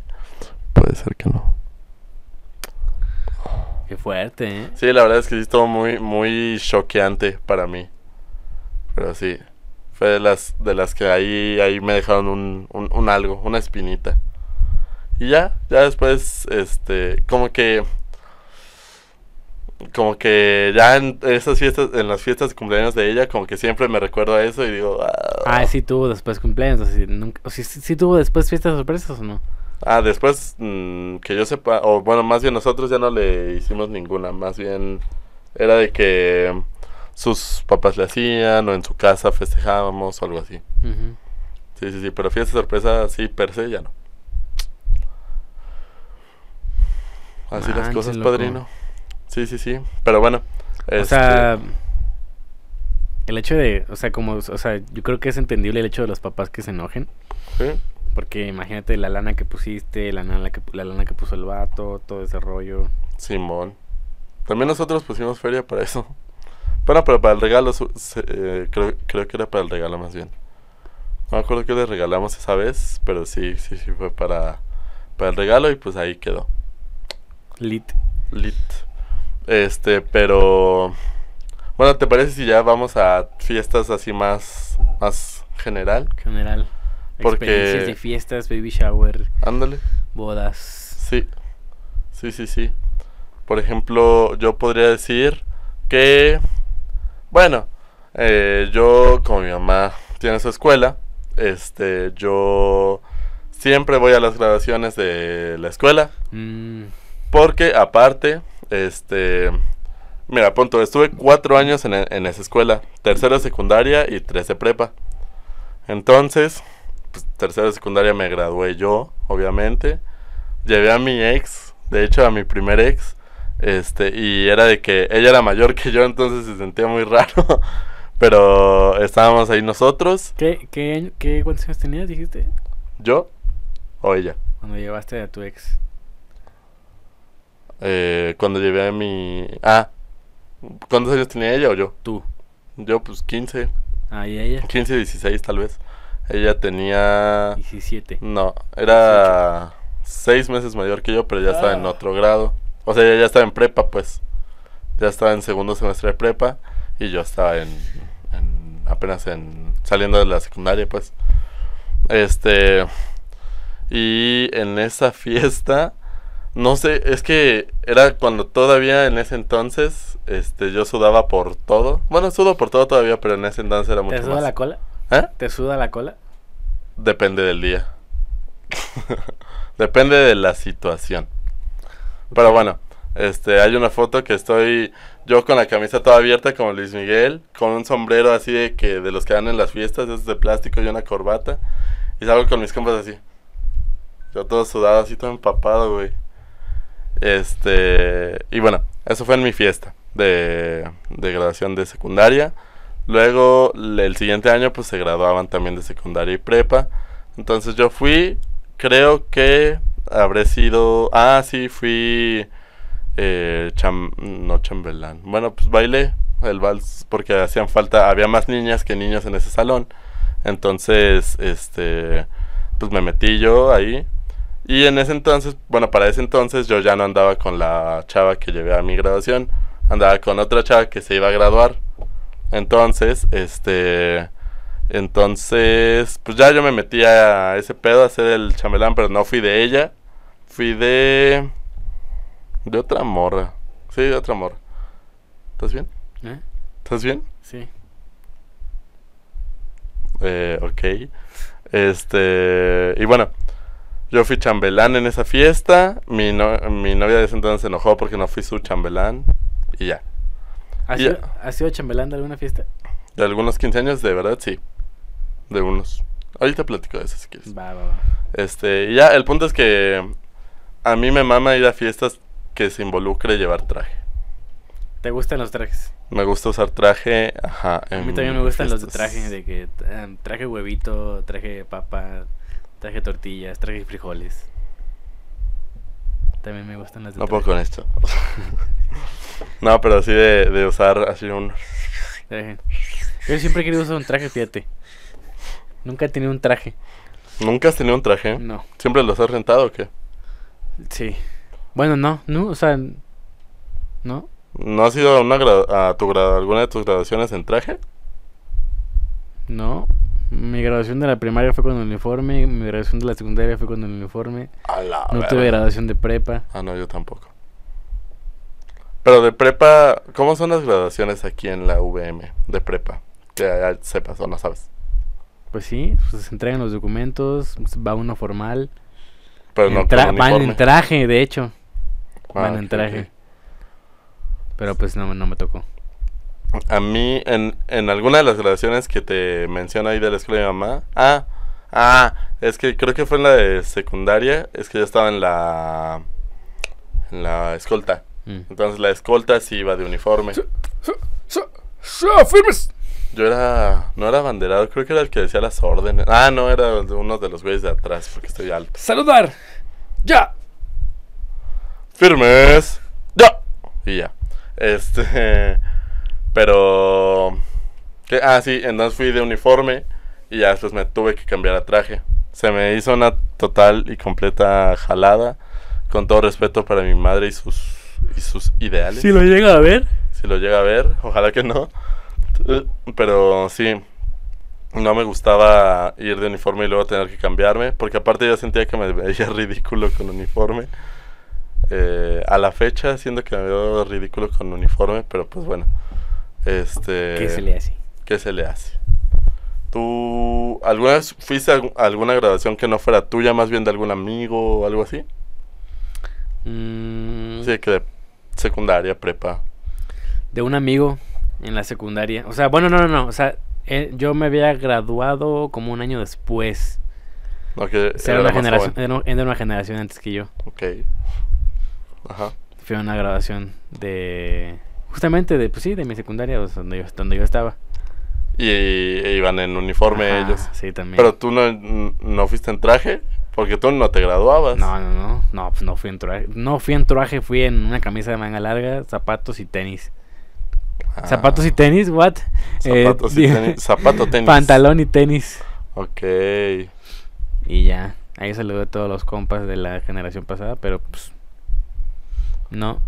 Speaker 2: Puede ser que no.
Speaker 1: Qué fuerte, ¿eh?
Speaker 2: Sí, la verdad es que sí estuvo muy, muy choqueante para mí. Pero sí. Fue de las, de las que ahí, ahí me dejaron un, un, un algo, una espinita. Y ya, ya después, este, como que... Como que ya en esas fiestas, en las fiestas de cumpleaños de ella, como que siempre me recuerdo a eso y digo, ah,
Speaker 1: Ah, sí tuvo después cumpleaños, o nunca, o sí, sí, sí tuvo después fiestas sorpresas o no.
Speaker 2: Ah, después mm, que yo sepa, o bueno, más bien nosotros ya no le hicimos ninguna, más bien era de que sus papás le hacían o en su casa festejábamos o algo así. Sí, sí, sí, pero fiesta sorpresa sí, per se ya no. Así las cosas,
Speaker 1: loco.
Speaker 2: padrino. Sí, sí, sí, pero bueno.
Speaker 1: O
Speaker 2: este,
Speaker 1: sea, el hecho de, o sea, como, o sea, yo creo que es entendible el hecho de los papás que se enojen,
Speaker 2: sí,
Speaker 1: porque imagínate la lana que pusiste, la lana que, la lana que puso el vato, todo ese rollo.
Speaker 2: Simón. También nosotros pusimos feria para eso. Bueno, pero para el regalo, eh, creo, creo que era para el regalo más bien. No me acuerdo que le regalamos esa vez, pero sí, sí, sí fue para, para el regalo y pues ahí quedó.
Speaker 1: Lit.
Speaker 2: Lit. Este, pero... Bueno, ¿te parece si ya vamos a fiestas así más, más general?
Speaker 1: General.
Speaker 2: Porque-
Speaker 1: Experiencias de fiestas, baby shower,
Speaker 2: Ándale.
Speaker 1: bodas.
Speaker 2: Sí, sí, sí, sí. Por ejemplo, yo podría decir que, bueno, eh, yo como mi mamá tiene su escuela, este, yo siempre voy a las graduaciones de la escuela,
Speaker 1: Mm,
Speaker 2: porque aparte, este, mira, punto, estuve cuatro años en, en esa escuela, tercero secundaria y tres de prepa. Entonces, pues, tercero secundaria me gradué yo, obviamente. Llevé a mi ex, de hecho a mi primer ex, este, y era de que ella era mayor que yo, entonces se sentía muy raro. Pero estábamos ahí nosotros,
Speaker 1: ¿Qué, qué, qué, ¿Cuántos años tenías, dijiste?
Speaker 2: yo o ella.
Speaker 1: Cuando llevaste a tu ex.
Speaker 2: Eh, cuando llevé a mi... Ah, ¿cuántos años tenía ella o yo?
Speaker 1: Tú.
Speaker 2: Yo pues 15,
Speaker 1: Ah, y ella.
Speaker 2: 15, 16 tal vez. Ella tenía...
Speaker 1: 17.
Speaker 2: No, era seis meses mayor que yo, pero ya estaba en
Speaker 1: Ah.
Speaker 2: otro grado. O sea, ella ya estaba en prepa, pues. Ya estaba en segundo semestre de prepa y yo estaba en, en- apenas en saliendo de la secundaria, pues. Este y en esa fiesta no sé, es que era cuando todavía en ese entonces este yo sudaba por todo. Bueno, sudo por todo todavía, pero en ese entonces era
Speaker 1: ¿Te
Speaker 2: mucho
Speaker 1: suda
Speaker 2: más.
Speaker 1: la cola?
Speaker 2: ¿Eh?
Speaker 1: ¿Te suda la cola?
Speaker 2: Depende del día. Depende de la situación. Pero bueno, este, hay una foto que estoy yo con la camisa toda abierta como Luis Miguel, con un sombrero así de que de los que dan en las fiestas, es de plástico y una corbata, y salgo con mis compas así. Yo todo sudado, así todo empapado, güey. Este, y bueno, eso fue en mi fiesta. de, de graduación de secundaria. Luego, el siguiente año, pues se graduaban también de secundaria y prepa. Entonces yo fui, creo que habré sido... Ah, sí, fui... Eh, cham- no chambelán. Bueno, pues bailé el vals porque hacían falta, había más niñas que niños en ese salón. Entonces, este, pues me metí yo ahí. Y en ese entonces, bueno, para ese entonces yo ya no andaba con la chava que llevé a mi graduación, andaba con otra chava que se iba a graduar. Entonces, este, entonces, pues ya yo me metí a ese pedo a hacer el chambelán, pero no fui de ella, fui de, de otra morra, sí, de otra morra. ¿Estás bien?
Speaker 1: ¿Eh?
Speaker 2: ¿Estás bien?
Speaker 1: Sí.
Speaker 2: Eh, ok. Este. Y bueno, yo fui chambelán en esa fiesta. Mi, no- mi novia de ese entonces se enojó porque no fui su chambelán. Y ya.
Speaker 1: ¿Has,
Speaker 2: Y-
Speaker 1: sido, ¿Has sido chambelán de alguna fiesta?
Speaker 2: De algunos 15 años, de verdad, sí. De unos. Ahorita platico de eso si quieres.
Speaker 1: Va, va, va.
Speaker 2: Este. Y ya, el punto es que. A mí me mama ir a fiestas que se involucre llevar traje.
Speaker 1: ¿Te gustan los trajes?
Speaker 2: Me gusta usar traje. Ajá.
Speaker 1: A mí también me gustan los de traje, de que eh, traje huevito, traje papa, traje tortillas, traje frijoles. También me gustan las de
Speaker 2: No puedo con esto. no, pero sí de, de usar así un.
Speaker 1: Yo siempre he querido usar un traje, fíjate. Nunca he tenido un traje.
Speaker 2: ¿Nunca has tenido un traje?
Speaker 1: No.
Speaker 2: ¿Siempre los has rentado o qué?
Speaker 1: Sí. Bueno, no, no, o sea, no.
Speaker 2: ¿No has ido a, una gra- a tu gra- alguna de tus graduaciones en traje?
Speaker 1: No. Mi graduación de la primaria fue con el uniforme, mi graduación de la secundaria fue con el uniforme.
Speaker 2: A la
Speaker 1: No tuve graduación de prepa.
Speaker 2: Ah, no, yo tampoco. Pero de prepa, ¿cómo son las graduaciones aquí en la VM de prepa? Que ya sepas o no sabes.
Speaker 1: Pues sí, pues se entregan los documentos, va uno formal.
Speaker 2: Pero no con
Speaker 1: van en traje, de hecho.
Speaker 2: Ah,
Speaker 1: van en traje. Pero pues no, no me tocó.
Speaker 2: A mí, en, en alguna de las graduaciones que te menciono ahí de la escuela de mi mamá. Ah, ah, es que creo que fue en la de secundaria. Es que yo estaba en la. En la escolta.
Speaker 1: Mm.
Speaker 2: Entonces la escolta sí iba de uniforme.
Speaker 1: firmes!
Speaker 2: Yo era. No era abanderado, creo que era el que decía las órdenes. Ah, no, era de uno de los güeyes de atrás, porque estoy alto.
Speaker 1: ¡Saludar! ¡Ya!
Speaker 2: ¡Firmes! ¡Ya! Y ya. Este. Pero. ¿qué? Ah, sí, entonces fui de uniforme. Y ya después me tuve que cambiar a traje. Se me hizo una total y completa jalada. Con todo respeto para mi madre y sus, y sus ideales.
Speaker 1: Si lo llega a ver.
Speaker 2: Si lo llega a ver, ojalá que no. Pero sí, no me gustaba ir de uniforme y luego tener que cambiarme, porque aparte yo sentía que me veía ridículo con uniforme. Eh, a la fecha, siendo que me veo ridículo con uniforme, pero pues bueno. Este,
Speaker 1: ¿Qué se le hace?
Speaker 2: ¿Qué se le hace? ¿Tú alguna vez fuiste a algu- a alguna graduación que no fuera tuya, más bien de algún amigo o algo así?
Speaker 1: Mm,
Speaker 2: Sí, que de secundaria, prepa.
Speaker 1: De un amigo en la secundaria. O sea, bueno, no, no, no. O sea, eh, yo me había graduado como un año después.
Speaker 2: No, que
Speaker 1: O sea,
Speaker 2: era
Speaker 1: una, generación, era una- era una generación antes que yo.
Speaker 2: Ok. Ajá.
Speaker 1: Fui a una graduación de... Justamente de, pues sí, de mi secundaria, o sea, donde yo, donde yo estaba.
Speaker 2: Y, e iban en uniforme
Speaker 1: Ajá,
Speaker 2: ellos.
Speaker 1: Sí, también.
Speaker 2: Pero tú no, no fuiste en traje, porque tú no te graduabas.
Speaker 1: No, no, no. No, pues no fui en traje. No fui en traje, fui en una camisa de manga larga, zapatos y tenis.
Speaker 2: Ah,
Speaker 1: ¿Zapatos y tenis? ¿What?
Speaker 2: Zapatos
Speaker 1: Eh,
Speaker 2: y tenis. Zapato tenis.
Speaker 1: Pantalón y tenis.
Speaker 2: Ok.
Speaker 1: Y ya. Ahí saludé a todos los compas de la generación pasada, pero pues. No.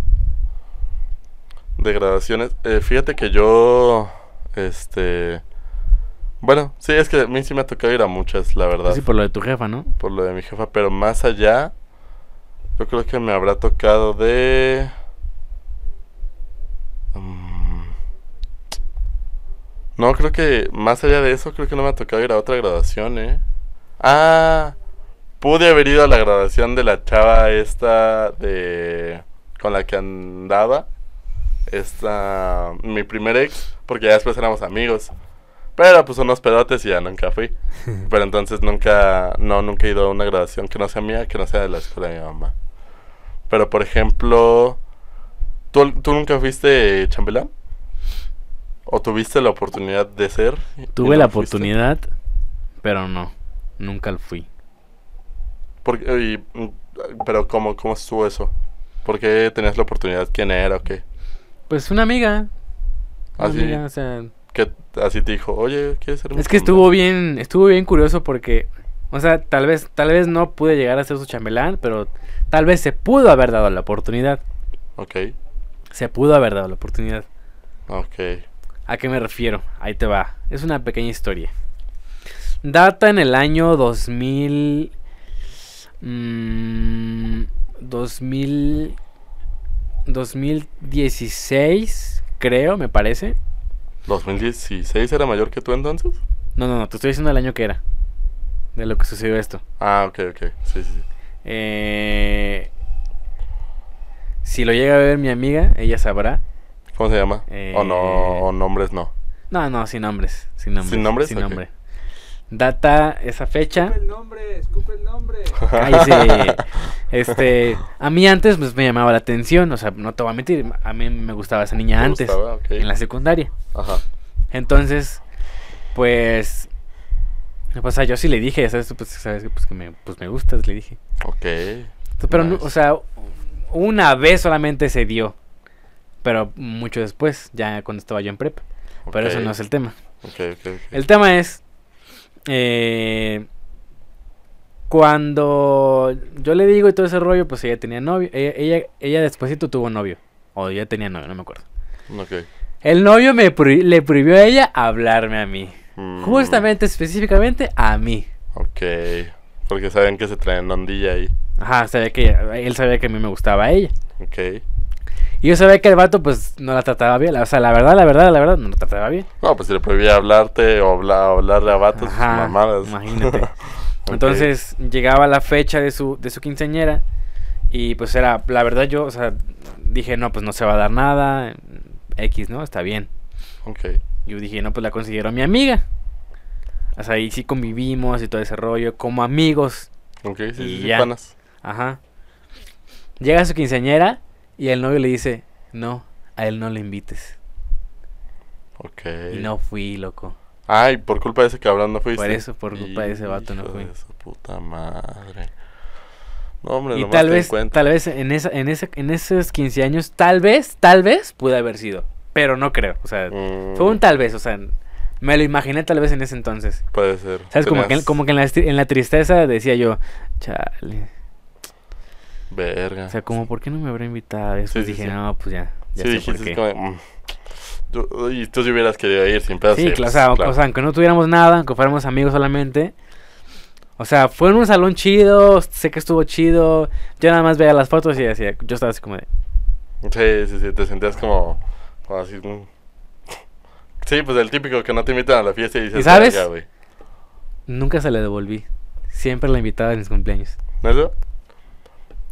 Speaker 2: De graduaciones. Eh, fíjate que yo. Este. Bueno, sí, es que a mí sí me ha tocado ir a muchas, la verdad.
Speaker 1: Sí, por lo de tu jefa, ¿no?
Speaker 2: por lo de mi jefa, pero más allá, yo creo que me habrá tocado de... Mm, No, creo que más allá de eso, creo que no me ha tocado ir a otra graduación, ¿eh? Ah, pude haber ido a la graduación de la chava esta de... con la que andaba. Esta... mi primer ex, porque ya después éramos amigos. Pero pues unos pedotes y ya nunca fui. Pero entonces nunca, no, nunca he ido a una graduación que no sea mía, que no sea de la escuela de mi mamá. Pero por ejemplo, ¿Tú, tú nunca fuiste chambelán? ¿O tuviste la oportunidad de ser?
Speaker 1: Tuve
Speaker 2: no
Speaker 1: la
Speaker 2: fuiste?
Speaker 1: oportunidad, pero no. Nunca fui.
Speaker 2: Porque, y, mm, pero ¿cómo, ¿cómo estuvo eso? ¿Por qué tenías la oportunidad? ¿Quién era o qué?
Speaker 1: Pues una amiga. Una
Speaker 2: ¿Ah, sí?
Speaker 1: amiga, o sea,
Speaker 2: ¿Qué así te dijo? Oye, ¿quieres ser
Speaker 1: Es que
Speaker 2: chambelán?"
Speaker 1: estuvo bien, estuvo bien curioso porque, o sea, tal vez, tal vez no pude llegar a ser su chambelán, pero tal vez se pudo haber dado la oportunidad.
Speaker 2: Ok,
Speaker 1: Se pudo haber dado la oportunidad.
Speaker 2: ok.
Speaker 1: ¿A qué me refiero? Ahí te va. Es una pequeña historia. Data en el año 2000. mm, 2000. 2016, creo, me parece.
Speaker 2: ¿2016 era mayor que tú entonces?
Speaker 1: No, no, no, te estoy diciendo el año que era. De lo que sucedió esto.
Speaker 2: Ah, ok, ok. Sí, sí, sí.
Speaker 1: Eh, si lo llega a ver mi amiga, ella sabrá.
Speaker 2: ¿Cómo se llama? O no,
Speaker 1: Eh,
Speaker 2: o nombres no.
Speaker 1: No, no, sin nombres. Sin nombres.
Speaker 2: ¿Sin nombres?
Speaker 1: Sin nombre. Data esa fecha.
Speaker 3: Escupe el nombre, escupe el nombre.
Speaker 1: Cállese. Este, a mí antes pues, me llamaba la atención, o sea, no te voy a mentir, a mí me gustaba esa niña
Speaker 2: ¿Te
Speaker 1: antes,
Speaker 2: gustaba?
Speaker 1: En la secundaria.
Speaker 2: Ajá.
Speaker 1: Entonces, pues, o sea, yo sí le dije, ¿sabes? Pues, sabes que, pues, que me, pues me gustas, le dije.
Speaker 2: Ok.
Speaker 1: Pero,
Speaker 2: Nice.
Speaker 1: o sea, una vez solamente se dio, pero mucho después, ya cuando estaba yo en prep. Pero eso no es el tema.
Speaker 2: Ok, ok, ok.
Speaker 1: El tema es. Eh, cuando yo le digo y todo ese rollo, pues ella tenía novio. Ella, ella, ella despuésito tuvo novio. O ya tenía novio, no me acuerdo. El novio me prohi- le prohibió a ella hablarme a mí.
Speaker 2: Mm,
Speaker 1: Justamente, específicamente a mí.
Speaker 2: Ok. Porque saben que se traen ondilla ahí.
Speaker 1: Ajá, sabía que él sabía que a mí me gustaba a ella.
Speaker 2: Ok.
Speaker 1: Y yo sabía que el vato, pues, no la trataba bien. O sea, la verdad, la verdad, la verdad, no la trataba bien.
Speaker 2: No, pues si le prohibía hablarte o habla- hablarle a vatos, pues,
Speaker 1: Ajá,
Speaker 2: mamadas.
Speaker 1: imagínate. Entonces llegaba la fecha de su, de su quinceañera y pues era, la verdad yo, o sea, dije, no, pues no se va a dar nada, X, ¿no? Está bien.
Speaker 2: Ok.
Speaker 1: Yo dije, no, pues la consiguieron mi amiga. O sea, ahí sí convivimos y todo ese rollo, como amigos,
Speaker 2: Ok, sí,
Speaker 1: Y
Speaker 2: sí, sí,
Speaker 1: ya.
Speaker 2: panas.
Speaker 1: ajá. Llega su quinceañera y el novio le dice, no, a él no le invites.
Speaker 2: Ok.
Speaker 1: Y no fui, loco.
Speaker 2: Ay, por culpa de ese cabrón no fuiste.
Speaker 1: Por eso, por culpa de ese vato no fui.
Speaker 2: de su puta madre. No, hombre,
Speaker 1: Y tal vez,
Speaker 2: cuenta.
Speaker 1: tal vez en esa, en ese, en esos 15 años, tal vez, tal vez pude haber sido. Pero no creo. O sea,
Speaker 2: Mm,
Speaker 1: fue un tal vez, o sea, me lo imaginé tal vez en ese entonces.
Speaker 2: Puede ser.
Speaker 1: ¿Sabes? Como que, como que en, la, en la tristeza decía yo, chale.
Speaker 2: Verga.
Speaker 1: O sea, como, ¿por qué no me habrá invitado? Y Después
Speaker 2: Sí, sí,
Speaker 1: dije,
Speaker 2: sí.
Speaker 1: no, pues ya. Ya
Speaker 2: sí,
Speaker 1: sé por
Speaker 2: dijiste
Speaker 1: qué.
Speaker 2: es como de, mm, tú- y tú si hubieras querido ir sin pedos.
Speaker 1: Sí,
Speaker 2: pues,
Speaker 1: claro, o, sea, o-
Speaker 2: claro.
Speaker 1: o sea, aunque no tuviéramos nada, aunque fuéramos amigos solamente. O sea, fue en un salón chido, sé que estuvo chido. Yo nada más veía las fotos y decía, yo estaba así como de,
Speaker 2: Sí, sí, sí, te sentías como, como así. mm. Sí, pues el típico que no te invitan a la fiesta y dices,
Speaker 1: ¿Y sabes? Nunca se le devolví. Siempre la invitaba en mis cumpleaños.
Speaker 2: ¿No?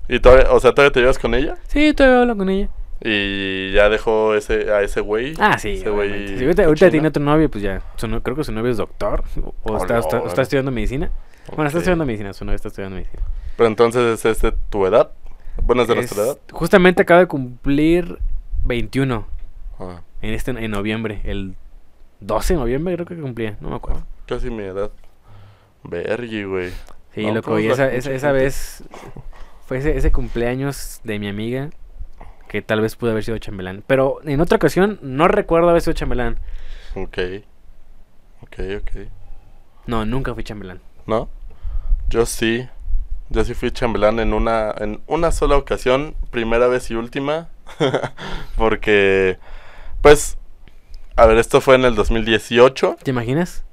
Speaker 2: ¿Y todavía, o sea, todavía te llevas con ella?
Speaker 1: Sí, todavía hablo con ella.
Speaker 2: Y ya dejó ese, a ese güey.
Speaker 1: Ah, sí.
Speaker 2: Ese
Speaker 1: obviamente.
Speaker 2: güey
Speaker 1: Sí, ahorita ahorita tiene otro novio, pues ya. Su no- creo que su novio es doctor. O,
Speaker 2: Oh,
Speaker 1: está,
Speaker 2: no,
Speaker 1: está- o está
Speaker 2: órale.
Speaker 1: estudiando medicina. Bueno, está estudiando medicina. Su novio está estudiando medicina.
Speaker 2: Pero entonces es este tu edad. Bueno, es de nuestra
Speaker 1: Es-
Speaker 2: edad.
Speaker 1: Justamente acaba de cumplir 21
Speaker 2: Ah,
Speaker 1: en este en noviembre. El 12 de noviembre creo que cumplía. No me acuerdo.
Speaker 2: casi mi edad. Vergui, güey.
Speaker 1: Sí,
Speaker 2: No,
Speaker 1: loco.
Speaker 2: pues,
Speaker 1: Y esa, esa, vez fue ese, ese cumpleaños de mi amiga que tal vez pudo haber sido chambelán. Pero en otra ocasión no recuerdo haber sido chambelán.
Speaker 2: Ok. Ok, ok.
Speaker 1: No, nunca fui chambelán.
Speaker 2: ¿No? Yo sí. Yo sí fui chambelán en una, en una sola ocasión, primera vez y última. Porque, pues, a ver, esto fue en el 2018.
Speaker 1: ¿Te imaginas?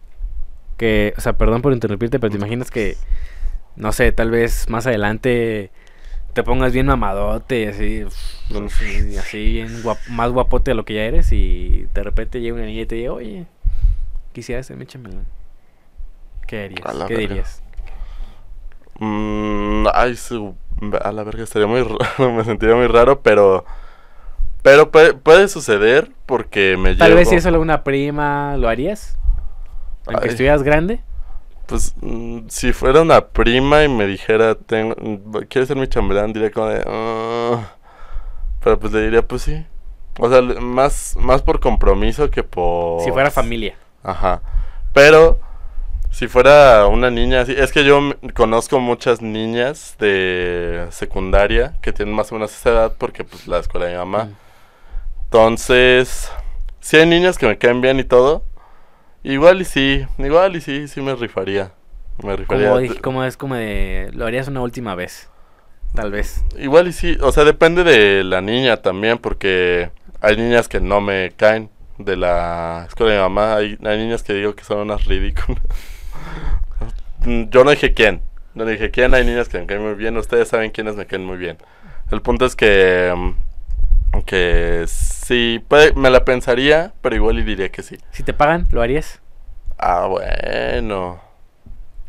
Speaker 1: Que, o sea, perdón por interrumpirte, pero te imaginas que, no sé, tal vez más adelante te pongas bien mamadote y así, y así bien guap- más guapote de lo que ya eres y de repente llega una niña y te dice, oye, quisiera ser mi chambelán. ¿Qué harías? ¿Qué
Speaker 2: verga.
Speaker 1: dirías?
Speaker 2: Mm, ay, su, a la verga, estaría muy raro, me sentiría muy raro, pero, pero puede, puede suceder porque me
Speaker 1: Tal
Speaker 2: llevo,
Speaker 1: vez si es solo una prima, ¿lo harías? Aunque
Speaker 2: Ay.
Speaker 1: estuvieras grande.
Speaker 2: Pues, mm, si fuera una prima y me dijera, tengo, ¿quieres ser mi chambelán? Diría como de, "Ah". Pero pues le diría, pues sí. O sea, más, más por compromiso que por...
Speaker 1: Si fuera familia.
Speaker 2: Ajá. Pero si fuera una niña así, es que yo conozco muchas niñas de secundaria que tienen más o menos esa edad porque pues la escuela de mi mamá.
Speaker 1: Mm.
Speaker 2: Entonces, si hay niñas que me caen bien y todo, igual y sí, igual y sí, sí me rifaría. Me rifaría.
Speaker 1: Como, dije- como es como de. Lo harías una última vez. Tal vez.
Speaker 2: Igual y sí, o sea, depende de la niña también, porque hay niñas que no me caen de la escuela de mi mamá, hay, hay niñas que digo que son unas ridículas. Yo no dije quién, no dije quién, hay niñas que me caen muy bien, ustedes saben quiénes me caen muy bien. El punto es que, mm, que sí, puede- me la pensaría, pero igual y diría que sí.
Speaker 1: Si te pagan, ¿lo harías?
Speaker 2: Ah, bueno.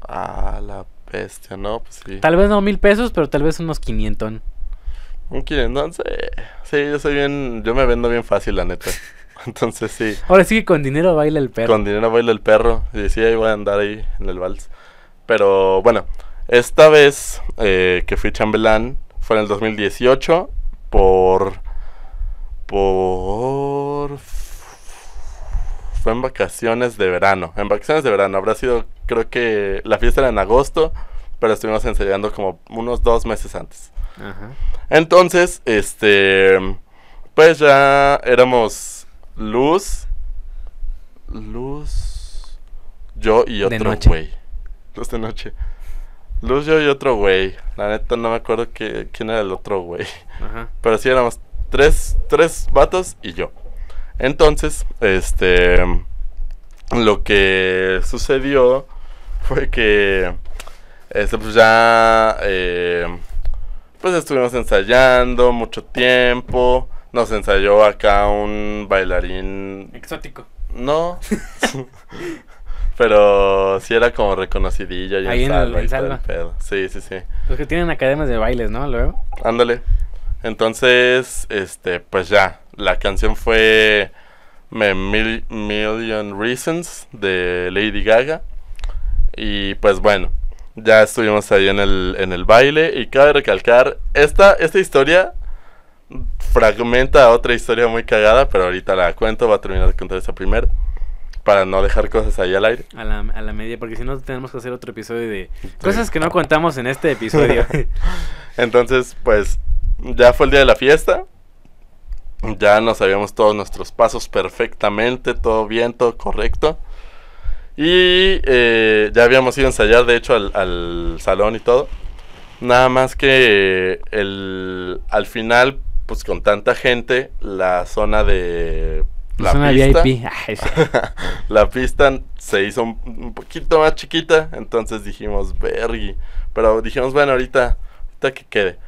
Speaker 2: Ah, la bestia, ¿no? Pues sí.
Speaker 1: Tal vez no mil pesos, pero tal vez unos 500.
Speaker 2: Un quinientón, sí. Sí, yo soy bien, yo me vendo bien fácil, la neta. Entonces sí,
Speaker 1: Ahora sí que con dinero baila el perro.
Speaker 2: con dinero baila el perro. Y sí, ahí voy a andar ahí en el vals. Pero bueno, esta vez eh, que fui chambelán fue en el 2018 por... Por... Fue en vacaciones de verano. En vacaciones de verano. Habrá sido, creo que la fiesta era en agosto, pero estuvimos ensayando como unos dos meses antes.
Speaker 1: Ajá.
Speaker 2: Entonces, este, pues ya éramos Luz, Luz, yo y otro güey. Luz de noche. Luz, yo y otro güey. La neta no me acuerdo que, quién era el otro güey.
Speaker 1: Ajá.
Speaker 2: Pero sí éramos tres, tres vatos y yo. Entonces, este, lo que sucedió fue que, este, pues ya, eh, pues estuvimos ensayando mucho tiempo. Nos ensayó acá un bailarín,
Speaker 1: Exótico.
Speaker 2: no, pero sí era como reconocidillo y
Speaker 1: Ahí en el-
Speaker 2: salva
Speaker 1: en
Speaker 2: el pedo. Sí, sí, sí.
Speaker 1: Los que tienen academias de bailes, ¿no? Luego.
Speaker 2: Ándale. Entonces, este, pues ya, la canción fue Me Mil- Million Reasons de Lady Gaga. Y pues bueno, ya estuvimos ahí en el, en el baile. Y cabe recalcar, esta, esta historia fragmenta otra historia muy cagada, pero ahorita la cuento, va a terminar de contar esa primera. Para no dejar cosas ahí al aire.
Speaker 1: A la, a la media, porque si no tenemos que hacer otro episodio de cosas que no contamos en este episodio.
Speaker 2: Entonces, pues, ya fue el día de la fiesta. Ya nos sabíamos todos nuestros pasos perfectamente, todo bien, todo correcto. Y eh, ya habíamos ido a ensayar, de hecho, al, al salón y todo. Nada más que el, al final, pues con tanta gente, la zona de la
Speaker 1: Zona
Speaker 2: pista,
Speaker 1: VIP.
Speaker 2: La pista se hizo un, un poquito más chiquita, entonces dijimos, vergui. Pero dijimos, bueno, ahorita, ahorita que quede.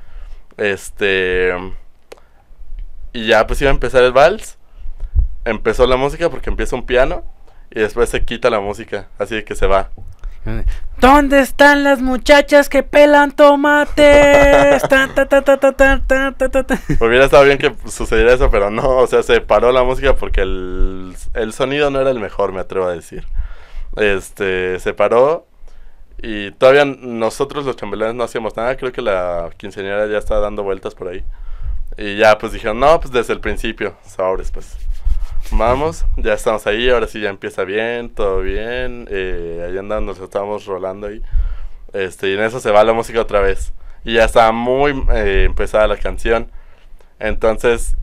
Speaker 2: Este. Y ya pues iba a empezar el vals. Empezó la música porque empieza un piano. Y después se quita la música. Así que se va.
Speaker 1: ¿Dónde están las muchachas que pelan tomates? Tan, tan, tan,
Speaker 2: Hubiera estado bien que sucediera eso, pero no, o sea, se paró la música porque el, el, sonido no era el mejor, me atrevo a decir. Este, se paró y todavía nosotros los chambelanes no hacíamos nada, creo que la quinceañera ya estaba dando vueltas por ahí. Y ya pues dijeron, no, pues desde el principio, sobres pues. Vamos, ya estamos ahí, ahora sí ya empieza bien, todo bien. Eh, ahí andamos, nos estábamos rolando ahí. Este, y en eso se va la música otra vez. Y ya estaba muy eh, empezada la canción. Entonces,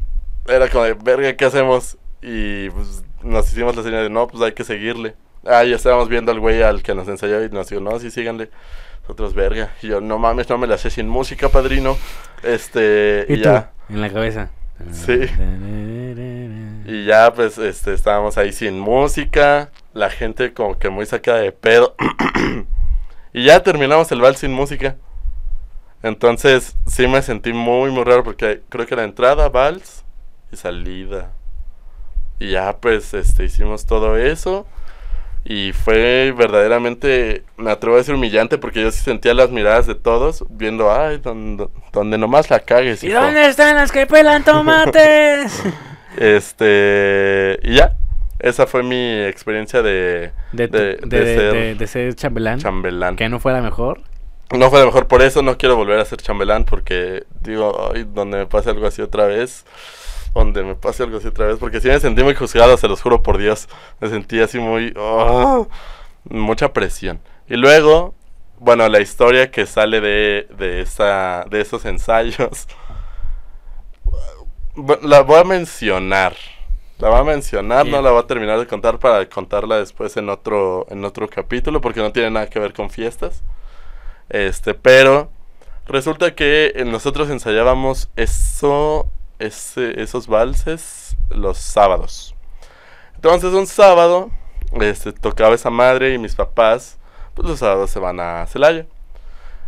Speaker 2: era como verga, ¿qué hacemos? Y pues nos hicimos la señal de, no, pues hay que seguirle. Ah, ya estábamos viendo al güey al que nos ensayó y nos dijo, no, sí, síganle. Nosotros, verga. Y yo, no mames, no me la sé sin música, padrino. Este, y,
Speaker 1: ¿Y tú?
Speaker 2: ya.
Speaker 1: En la cabeza.
Speaker 2: Sí. Y ya, pues, este, estábamos ahí sin música. La gente como que muy sacada de pedo. y ya terminamos el vals sin música. Entonces, sí me sentí muy, muy raro porque creo que la entrada, vals y salida. Y ya, pues, este, hicimos todo eso. Y fue verdaderamente, me atrevo a decir humillante porque yo sí sentía las miradas de todos viendo, ay, donde, donde nomás la cagues.
Speaker 1: ¿Y
Speaker 2: hijo".
Speaker 1: dónde están las que pelan tomates?
Speaker 2: Este, y ya, esa fue mi experiencia de,
Speaker 1: De,
Speaker 2: De-
Speaker 1: de,
Speaker 2: ser
Speaker 1: de- ser chambelán.
Speaker 2: chambelán.
Speaker 1: Que no fue la mejor.
Speaker 2: No fue lo mejor, por eso no quiero volver a ser chambelán, porque digo, ay, donde me pase algo así otra vez, donde me pase algo así otra vez, porque sí me sentí muy juzgado, se los juro por Dios, me sentí así muy, ah, mucha presión. Y luego, bueno, la historia que sale de, de, esa, de esos ensayos, la voy a mencionar, la voy a mencionar, no la voy a terminar de contar para contarla después en otro, en otro capítulo, porque no tiene nada que ver con fiestas. Este, pero resulta que nosotros ensayábamos eso, ese, esos valses los sábados. Entonces un sábado, este, tocaba esa madre y mis papás, pues los sábados se van a Celaya.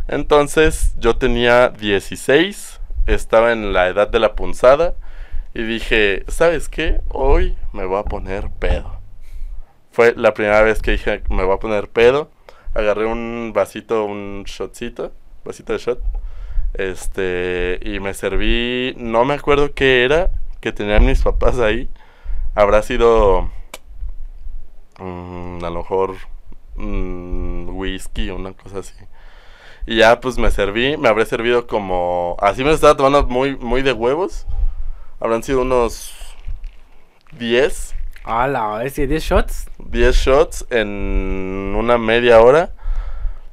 Speaker 2: Entonces yo tenía 16, estaba en la edad de la punzada y dije, ¿sabes qué? Hoy me voy a poner pedo. Fue la primera vez que dije, me voy a poner pedo agarré un vasito, un shotcito, vasito de shot, este, y me serví, no me acuerdo qué era, que tenían mis papás ahí, habrá sido, mm, a lo mejor, mm, whisky o una cosa así. Y ya pues me serví, me habré servido como, así me estaba tomando muy, muy de huevos, habrán sido unos 10,
Speaker 1: Ah, la vez, 10 shots.
Speaker 2: 10 shots en una media hora.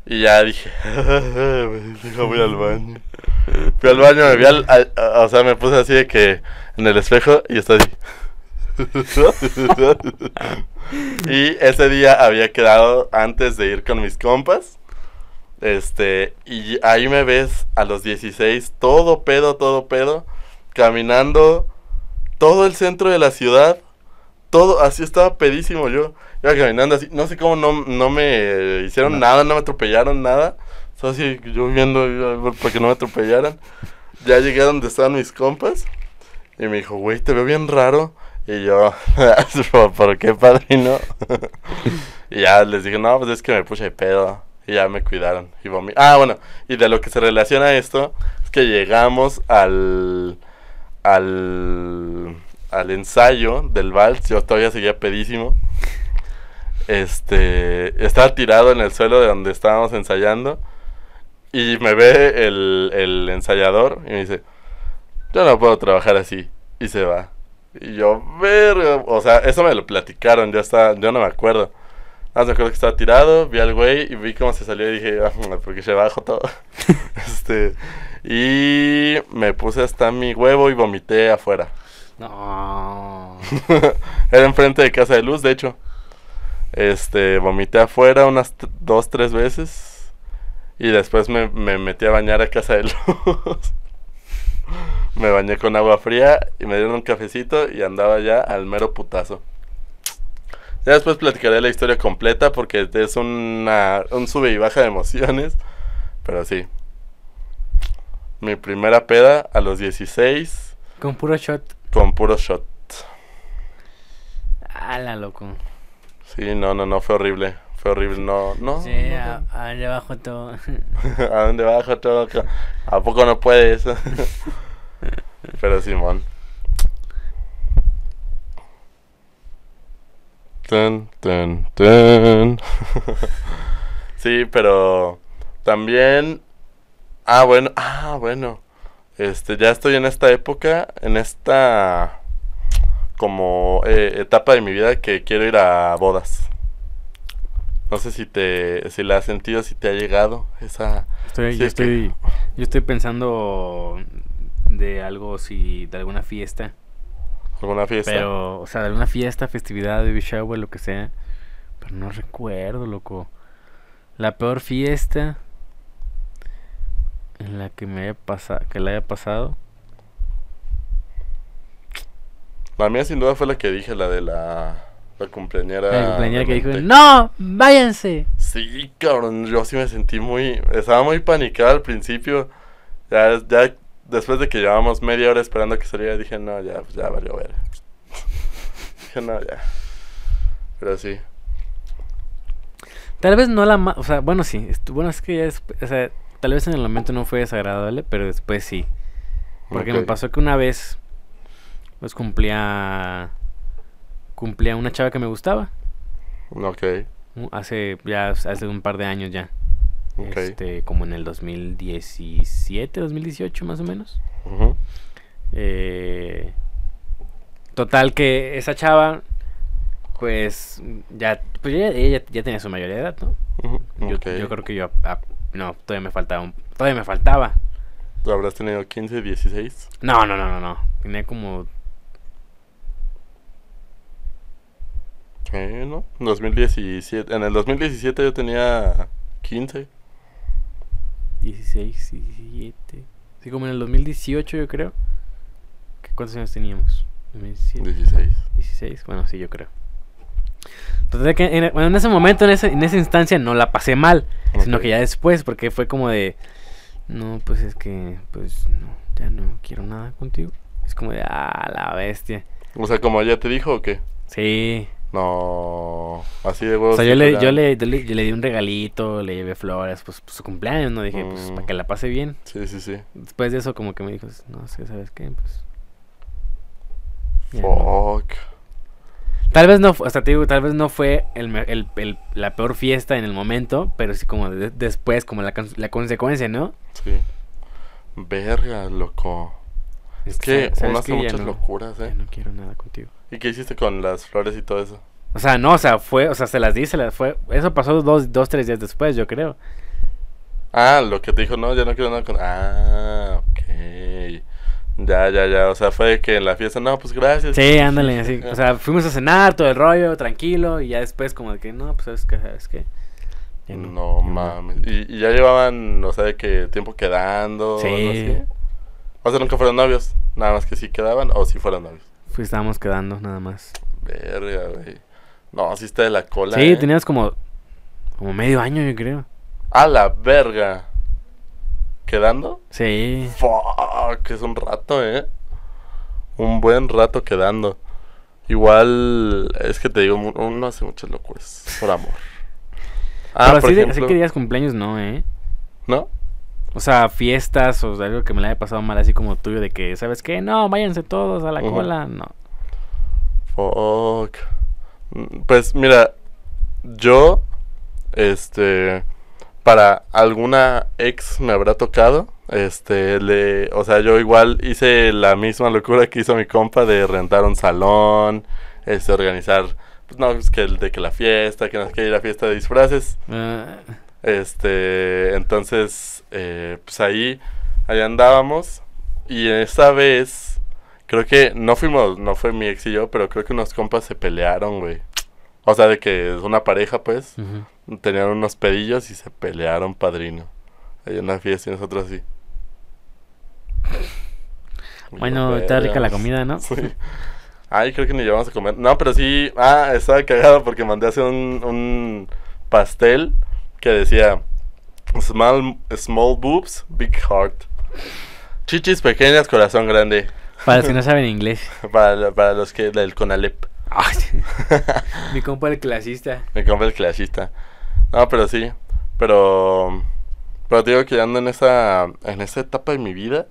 Speaker 2: Y ya dije, deja voy al baño. Fui al baño, me vi al, al- o sea, me puse así de que en el espejo y estoy y ese día había quedado antes de ir con mis compas. Este, y ahí me ves a los 16, todo pedo, todo pedo, caminando todo el centro de la ciudad todo, así estaba pedísimo yo. Iba caminando así, no sé cómo no, no me hicieron
Speaker 1: No.
Speaker 2: nada, no me atropellaron nada. Estaba así yo viendo para que no me atropellaran. Ya llegué a donde estaban mis compas y me dijo, güey, te veo bien raro. Y yo, "¿Por- ¿por qué padrino? y ya les dije, no, pues es que me puse de pedo. Y ya me cuidaron. Y ah, bueno, y de lo que se relaciona esto es que llegamos al al al ensayo del vals, yo todavía seguía pedísimo. Este, estaba tirado en el suelo de donde estábamos ensayando y me ve el, el ensayador y me dice, yo no puedo trabajar así y se va. Y yo, verga, o sea, eso me lo platicaron, yo, estaba, yo no me acuerdo. Nada más me acuerdo que estaba tirado, vi al güey y vi cómo se salió y dije, ah, porque se bajó todo. este, y me puse hasta mi huevo y vomité afuera.
Speaker 1: No.
Speaker 2: Era enfrente de Casa de Luz, de hecho. Este, vomité afuera unas dos, tres veces. Y después me, me metí a bañar a Casa de Luz. me bañé con agua fría y me dieron un cafecito y andaba ya al mero putazo. Ya después platicaré la historia completa porque es una, un sube y baja de emociones. Pero sí. Mi primera peda a los 16
Speaker 1: Con puro shot.
Speaker 2: con puro shot.
Speaker 1: Ala, loco.
Speaker 2: Sí, no, no, no, fue horrible. Fue horrible, no, no.
Speaker 1: Sí,
Speaker 2: no,
Speaker 1: a- allá abajo todo.
Speaker 2: ¿A dónde bajo todo? ¿A poco no puedes? Pero Simón. Tun, tun, tun. sí, pero también... Ah, bueno, ah, bueno. Este, ya estoy en esta época, en esta como eh, etapa de mi vida que quiero ir a bodas. No sé si te, si la has sentido, si te ha llegado esa...
Speaker 1: Estoy, yo,
Speaker 2: es que-
Speaker 1: estoy, yo estoy pensando de algo, si de alguna fiesta.
Speaker 2: alguna fiesta.
Speaker 1: Pero, o sea, de alguna fiesta, festividad, baby shower, lo que sea. Pero no recuerdo, loco. La peor fiesta en la que me haya pasado, que le haya pasado.
Speaker 2: La mía sin duda fue la que dije, la de la, la cumpleañera.
Speaker 1: La cumpleañera que dijo. ¡No! ¡Váyanse!
Speaker 2: Sí, cabrón, yo sí me sentí muy... Estaba muy panicado al principio. Ya, ya después de que llevábamos media hora esperando que saliera, dije, no, ya, pues ya valió ver. dije, no, ya. Pero sí.
Speaker 1: Tal vez no la más, o sea, bueno, sí, bueno, es que ya es, o sea, tal vez en el momento no fue desagradable, pero después sí. Porque me pasó que una vez, pues cumplía, cumplía una chava que me gustaba,
Speaker 2: Ok.
Speaker 1: uh, hace, ya, hace un par de años ya.
Speaker 2: Ok.
Speaker 1: Este, como en el 2017, 2018 más o menos.
Speaker 2: Ujú.
Speaker 1: Eh, total que esa chava, pues ya, pues ya, ella ya tenía su mayoría de edad, ¿no?
Speaker 2: Ujú.
Speaker 1: Yo, creo que yo, no, todavía me faltaba, un- todavía me faltaba.
Speaker 2: ¿Tú habrás tenido 15, 16?
Speaker 1: No, no, no, no, no. Tenía como
Speaker 2: Sí, ¿no? 2017. En el 2017 yo tenía 15.
Speaker 1: 16, 17. Sí, como en el 2018 yo creo. ¿Qué- ¿Cuántos años teníamos? 2017,
Speaker 2: 16.
Speaker 1: 16, bueno, sí, yo creo. Total que en, bueno, en ese momento, en esa, en esa instancia, no la pasé mal. Sino
Speaker 2: Ok.
Speaker 1: que ya después, porque fue como de... No, pues es que, pues no, ya no quiero nada contigo. Es como de, ah, la bestia.
Speaker 2: O sea, como ella te dijo o qué?
Speaker 1: Sí.
Speaker 2: No. Así de
Speaker 1: O
Speaker 2: huevos.
Speaker 1: sea,
Speaker 2: que
Speaker 1: yo le, yo, le, yo, le, yo le di un regalito, le llevé flores, pues, pues, su cumpleaños, ¿no? Dije, pues,
Speaker 2: Mm.
Speaker 1: para que la pase bien.
Speaker 2: Sí, sí, sí.
Speaker 1: Después de eso, como que me dijo, no sé, ¿sabes qué? Pues... ya no".
Speaker 2: Fuck.
Speaker 1: Tal vez no, o sea, te digo, tal vez no fue el, el- el- la peor fiesta en el momento, pero sí como de- después, como la, la consecuencia, ¿no?
Speaker 2: Sí. Verga, loco. Es que
Speaker 1: Sa- ¿sabes
Speaker 2: uno hace muchas
Speaker 1: no-
Speaker 2: locuras,
Speaker 1: Ya
Speaker 2: ¿eh?
Speaker 1: no quiero nada contigo.
Speaker 2: ¿Y qué hiciste con las flores y todo eso?
Speaker 1: O sea, no, o sea, fue, o sea, se las di, se las fue. Eso pasó dos, dos, tres días después, yo creo.
Speaker 2: Ah, lo que te dijo, no, ya no quiero nada con... Ah, ok. Ya, ya, ya. O sea, fue que en la fiesta, no, pues gracias.
Speaker 1: Sí, ándale, así. O sea, fuimos a cenar, todo el rollo, tranquilo, y ya después como de que, no, pues sabes que, sabes. Ya
Speaker 2: No, mames. ¿Y, y ya llevaban, o sea, de que tiempo quedando?
Speaker 1: Sí.
Speaker 2: O sea, nunca fueron novios. Nada más que sí quedaban o sí fueron novios.
Speaker 1: Pues estábamos quedando, nada más.
Speaker 2: Verga, güey. No, así está de la cola.
Speaker 1: Sí,
Speaker 2: ¿eh?
Speaker 1: teníamos como, como medio año, yo creo.
Speaker 2: A la verga. ¿Quedando?
Speaker 1: Sí.
Speaker 2: Fuck, es un rato, ¿eh? Un buen rato quedando. Igual, es que te digo, uno hace muchas locuras por amor. Ah,
Speaker 1: Pero
Speaker 2: por
Speaker 1: así,
Speaker 2: ejemplo,
Speaker 1: así que días cumpleaños, no, ¿eh?
Speaker 2: ¿no?
Speaker 1: O sea, fiestas o algo que me la haya pasado mal, así como tuyo, de que, ¿sabes qué? No, váyanse todos a la cola. No.
Speaker 2: Fuck. Mm, Pues mira, yo, este, para alguna ex me habrá tocado, este, le, o sea, yo igual hice la misma locura que hizo mi compa de rentar un salón, este, organizar, pues no, pues que el de que la fiesta, que no sé qué, y la fiesta de disfraces,
Speaker 1: Ah,
Speaker 2: este, entonces, eh, pues ahí, ahí andábamos. Y esta vez, creo que no fuimos, no fue mi ex y yo, pero creo que unos compas se pelearon, güey. O sea, de que es una pareja, pues, tenían unos pedillos y se pelearon, padrino. Ahí en la fiesta y nosotros así.
Speaker 1: Bueno, está rica la comida, ¿no?
Speaker 2: Sí. Ay, creo que ni llevamos a comer. No, pero sí. Ah, estaba cagado porque mandé a hacer un, un pastel que decía: Small, small boobs, big heart. Chichis pequeñas, corazón grande.
Speaker 1: Para los que no saben inglés.
Speaker 2: Para, para los que del Conalep.
Speaker 1: Mi compa el clasista.
Speaker 2: Me compré el clasista. No, pero sí. Pero. Pero te digo que ando en esa, en esa etapa de mi vida.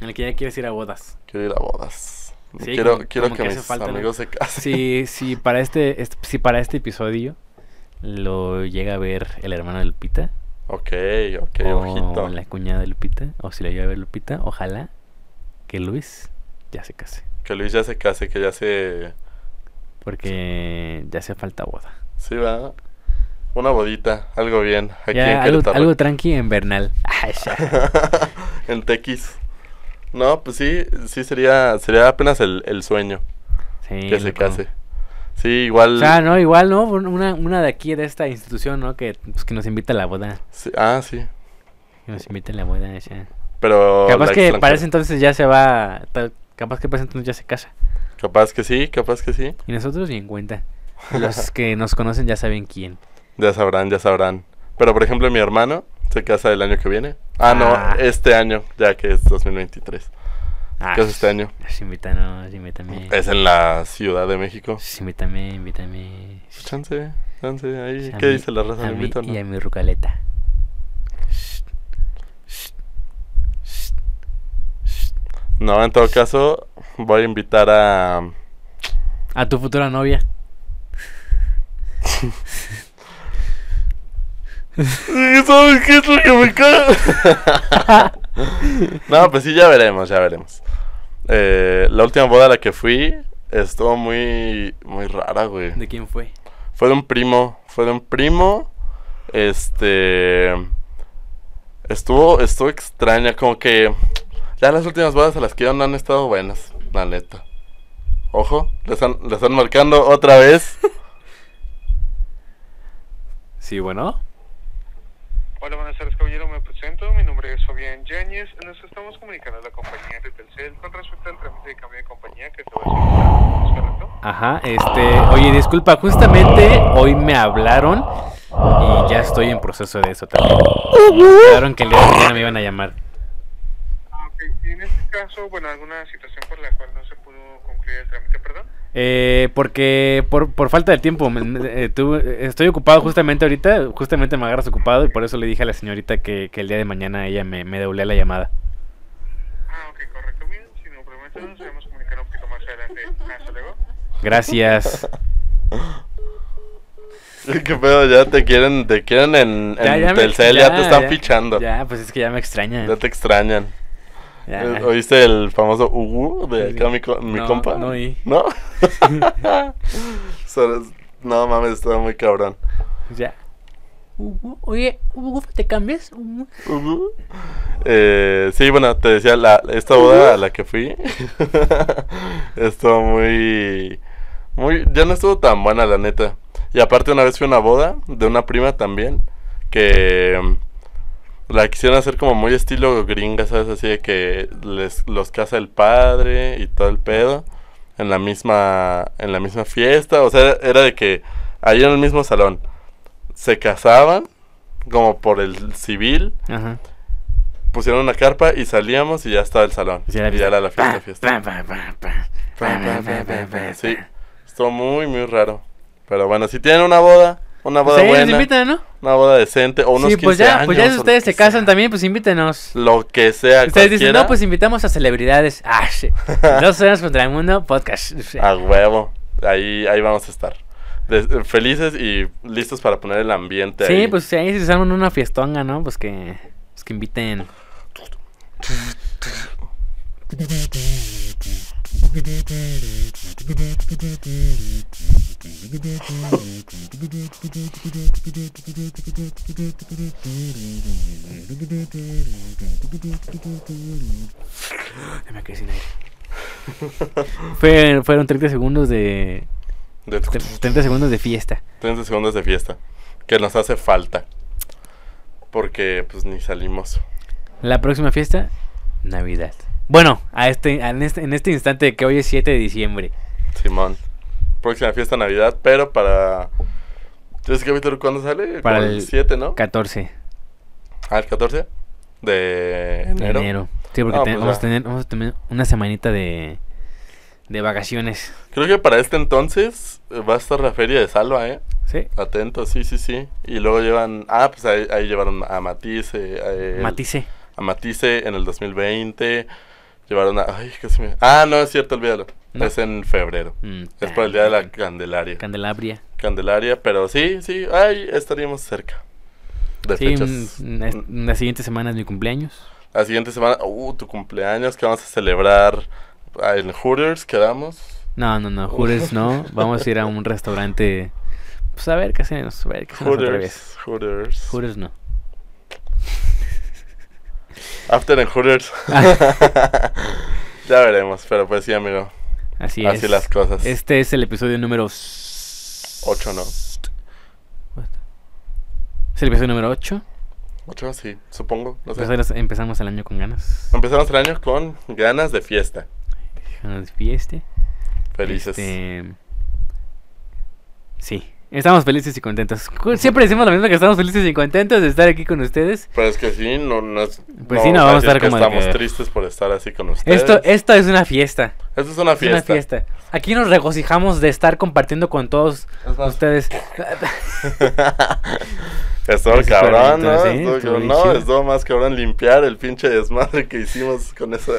Speaker 1: En el que ya quieres ir a bodas.
Speaker 2: Quiero ir a bodas.
Speaker 1: Sí,
Speaker 2: quiero
Speaker 1: como-
Speaker 2: quiero
Speaker 1: como
Speaker 2: que,
Speaker 1: que
Speaker 2: mis
Speaker 1: falta, ¿no?
Speaker 2: amigos se casen.
Speaker 1: Si, si, para este, este- si para este episodio lo llega a ver el hermano de Lupita.
Speaker 2: Ok, ok,
Speaker 1: o
Speaker 2: ojito.
Speaker 1: la cuñada de Lupita. O si lo llega a ver Lupita. Ojalá que Luis ya se case.
Speaker 2: Que Luis ya se case, que ya se...
Speaker 1: Porque ya hace falta boda.
Speaker 2: Sí, va. Una bodita, algo bien. Aquí
Speaker 1: ya,
Speaker 2: en
Speaker 1: algo,
Speaker 2: Querétaro.
Speaker 1: algo tranqui en Bernal. Ay, ya.
Speaker 2: en Tequis. No, pues sí, sí sería, sería apenas el, el sueño
Speaker 1: Sí,
Speaker 2: que se case. Sí, igual.
Speaker 1: O sea, no, igual, ¿no? Una, una de aquí, de esta institución, ¿no? Que, pues, que nos invita a la boda.
Speaker 2: sí, ah, sí.
Speaker 1: Que nos invita a la boda, ya.
Speaker 2: Pero.
Speaker 1: Capaz que
Speaker 2: extranjera.
Speaker 1: para ese entonces ya se va. tal- Capaz que para ese entonces ya se casa.
Speaker 2: Capaz que sí, capaz que sí.
Speaker 1: Y nosotros ni en cuenta. Los que nos conocen ya saben quién.
Speaker 2: Ya sabrán, ya sabrán. Pero por ejemplo, mi hermano se casa el año que viene. Ah,
Speaker 1: Ah.
Speaker 2: no, este año, ya que es 2023.
Speaker 1: Ah,
Speaker 2: ¿Qué hace este año?
Speaker 1: sí, invítanos, invítame.
Speaker 2: Es en la Ciudad de México.
Speaker 1: Sí, invítame, invítame.
Speaker 2: Chance, chance, ahí.
Speaker 1: A
Speaker 2: ¿Qué
Speaker 1: mí-
Speaker 2: dice la raza? ¿Me
Speaker 1: mí
Speaker 2: invita o no?
Speaker 1: Y a mi rucaleta.
Speaker 2: No, en todo caso, voy a invitar a.
Speaker 1: A tu futura novia.
Speaker 2: ¿Y ¿Sabes qué es lo que me caga? no, pues sí, ya veremos, ya veremos. Eh, la última boda a la que fui estuvo muy, muy rara, güey.
Speaker 1: ¿De quién fue?
Speaker 2: Fue de un primo, fue de un primo. Este. Estuvo, estuvo extraña, como que. Ya las últimas bodas a las que iban no han estado buenas, la neta. Ojo, le están, le están marcando otra vez.
Speaker 1: Sí, bueno.
Speaker 4: Hola, buenas tardes, caballero. Me presento. Mi nombre es Fabián Yáñez. Nos estamos comunicando a la compañía de Telcel con respecto al trámite de cambio de compañía que te voy a solicitar. ¿Es correcto?
Speaker 1: Ajá, este, oye, disculpa, justamente hoy me hablaron y ya estoy en proceso de eso también. Me hablaron que el día de mañana me iban a llamar.
Speaker 4: Ah, ok. Y en este caso, bueno, alguna situación por la cual no se pudo concluir el trámite, perdón.
Speaker 1: Eh, porque por, por falta de tiempo, me- me- eh, tuve- estoy ocupado justamente ahorita, justamente me agarras ocupado y por eso le dije a la señorita que, que el día de mañana ella me, me la llamada.
Speaker 4: Ah, ok, correcto. Bien, si no prometo, nos vamos a comunicar un poquito más adelante. Hasta luego.
Speaker 1: Gracias.
Speaker 2: ¿Qué pedo? Ya te quieren, te quieren en, en
Speaker 1: Ya, ya me-
Speaker 2: ya, te están fichando. Ya.
Speaker 1: Ya, pues es que ya me extrañan.
Speaker 2: te extrañan. Eh, ¿Oíste el famoso Ugu de acá, mi, mi
Speaker 1: No,
Speaker 2: compa?
Speaker 1: no oí.
Speaker 2: ¿No? No mames, estaba muy cabrón.
Speaker 1: Ya. Hugo, Oye, Hugo, ¿te cambias?
Speaker 2: Ujú. Eh, sí, bueno, te decía, la, esta boda a la que fui estuvo muy, muy, ya no estuvo tan buena la neta. Y aparte una vez fui a una boda de una prima también, que la quisieron hacer como muy estilo gringa, ¿sabes? Así de que les, los casa el padre y todo el pedo en la misma, en la misma fiesta. O sea, era de que ahí en el mismo salón se casaban como por el civil
Speaker 1: Ajá.
Speaker 2: pusieron una carpa y salíamos y ya estaba el salón. Y ya era la fiesta, fiesta. Sí, estuvo muy, muy raro. Pero bueno, si tienen una boda, una boda
Speaker 1: nos
Speaker 2: buena,
Speaker 1: invitan, ¿no?
Speaker 2: una boda decente, o unos
Speaker 1: Sí,
Speaker 2: 15
Speaker 1: pues ya,
Speaker 2: años,
Speaker 1: pues ya si ustedes se casan
Speaker 2: sea.
Speaker 1: también, pues invítenos.
Speaker 2: Lo que sea,
Speaker 1: Ustedes dicen, no, pues invitamos a celebridades. Ah, sí. Dos horas contra el mundo, podcast. Sí.
Speaker 2: a huevo. Ahí, ahí vamos a estar. Felices y listos para poner el ambiente
Speaker 1: Sí,
Speaker 2: ahí.
Speaker 1: pues si ahí se arman una fiestonga, ¿no? Pues que, pues que inviten. Ya me quedé sin aire. Fue- fueron 30 segundos de
Speaker 2: De
Speaker 1: 30 segundos de fiesta.
Speaker 2: 30 segundos de fiesta. Que nos hace falta. Porque pues ni salimos.
Speaker 1: La próxima fiesta, Navidad. Bueno, a este, en, este, en este instante que hoy es 7 de diciembre.
Speaker 2: Simón. Próxima fiesta de Navidad, pero para. ¿Ese capítulo cuándo sale?
Speaker 1: Para
Speaker 2: Como
Speaker 1: el
Speaker 2: el 7, ¿no?
Speaker 1: 14
Speaker 2: Ah, el 14 de
Speaker 1: de
Speaker 2: enero.
Speaker 1: enero. Sí, porque
Speaker 2: Ah,
Speaker 1: te-
Speaker 2: pues
Speaker 1: vamos, a tener, vamos a tener una semanita de, de vacaciones.
Speaker 2: Creo que para este entonces eh, va a estar la feria de Salva, ¿eh?
Speaker 1: ¿Sí?
Speaker 2: Atentos, sí, sí, sí. Y luego llevan. Ah, pues ahí, ahí llevaron a Matisse. eh, el-
Speaker 1: Matice.
Speaker 2: A Matisse en el 2020. Llevaron a. Ay, se me. Ah, no, es cierto, olvídalo.
Speaker 1: No.
Speaker 2: Es en febrero.
Speaker 1: Mm,
Speaker 2: Es por el día de la
Speaker 1: can-
Speaker 2: Candelaria.
Speaker 1: Candelabria.
Speaker 2: Candelaria, pero sí, sí, ahí estaríamos cerca. De
Speaker 1: Sí,
Speaker 2: fechas.
Speaker 1: mm, la, la siguiente semana es mi cumpleaños.
Speaker 2: La siguiente semana, uh, tu cumpleaños que vamos a celebrar ah, en Hooters, quedamos.
Speaker 1: No, no, no, jures no. Vamos a ir a un restaurante. Pues a ver qué hacemos. A ver qué hacemos.
Speaker 2: Hooters, Hooters.
Speaker 1: Jures no.
Speaker 2: After en Hooters. ya veremos, pero pues sí, amigo.
Speaker 1: Así,
Speaker 2: Así
Speaker 1: es.
Speaker 2: las cosas.
Speaker 1: Este es el episodio número
Speaker 2: 8, ¿no?
Speaker 1: Es el episodio número 8.
Speaker 2: Ocho, sí, supongo. No sé.
Speaker 1: Empezamos, empezamos el año con ganas.
Speaker 2: Empezamos el año con ganas de fiesta.
Speaker 1: Ganas de fiesta.
Speaker 2: Felices.
Speaker 1: Este, Sí, estamos felices y contentos. Siempre decimos lo mismo que estamos felices y contentos de estar aquí con ustedes.
Speaker 2: Pero es que sí, no, no es.
Speaker 1: Pues sí, no, vamos a estar como
Speaker 2: estamos
Speaker 1: que-
Speaker 2: tristes por estar así con ustedes.
Speaker 1: Esto, esto es una fiesta.
Speaker 2: Esto es una
Speaker 1: Es
Speaker 2: fiesta.
Speaker 1: una fiesta. Aquí nos regocijamos de estar compartiendo con todos
Speaker 2: Es
Speaker 1: ustedes.
Speaker 2: Estuvo
Speaker 1: la
Speaker 2: cabrón, ¿no?
Speaker 1: sí,
Speaker 2: Estuvo-
Speaker 1: estuvo bien
Speaker 2: no,
Speaker 1: chido.
Speaker 2: estuvo más cabrón limpiar el pinche desmadre que hicimos con esa,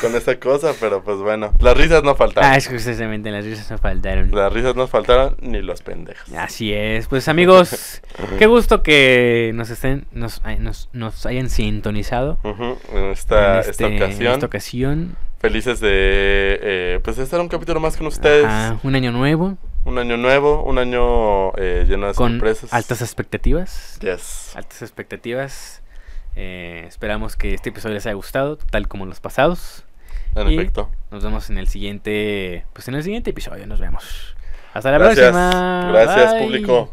Speaker 2: con esa cosa, pero pues bueno, las risas no faltaron.
Speaker 1: Ah, es que precisamente las risas no faltaron.
Speaker 2: Las risas no faltaron ni los pendejos.
Speaker 1: Así es, pues amigos, qué gusto que nos estén, nos, nos, nos hayan sintonizado
Speaker 2: Ujú, En esta,
Speaker 1: en
Speaker 2: esta
Speaker 1: este- en
Speaker 2: ocasión,
Speaker 1: esta ocasión.
Speaker 2: Felices de eh, pues estar un capítulo más con ustedes.
Speaker 1: Ajá, un año nuevo
Speaker 2: Un año nuevo, un año eh, lleno de
Speaker 1: con
Speaker 2: sorpresas.
Speaker 1: altas expectativas.
Speaker 2: Yes.
Speaker 1: Altas expectativas. Eh, esperamos que este episodio les haya gustado, tal como los pasados.
Speaker 2: En
Speaker 1: Y-
Speaker 2: efecto.
Speaker 1: Nos vemos en el siguiente, pues en el siguiente episodio. Nos vemos. Hasta la
Speaker 2: Gracias.
Speaker 1: próxima.
Speaker 2: Gracias,
Speaker 1: Bye.
Speaker 2: público.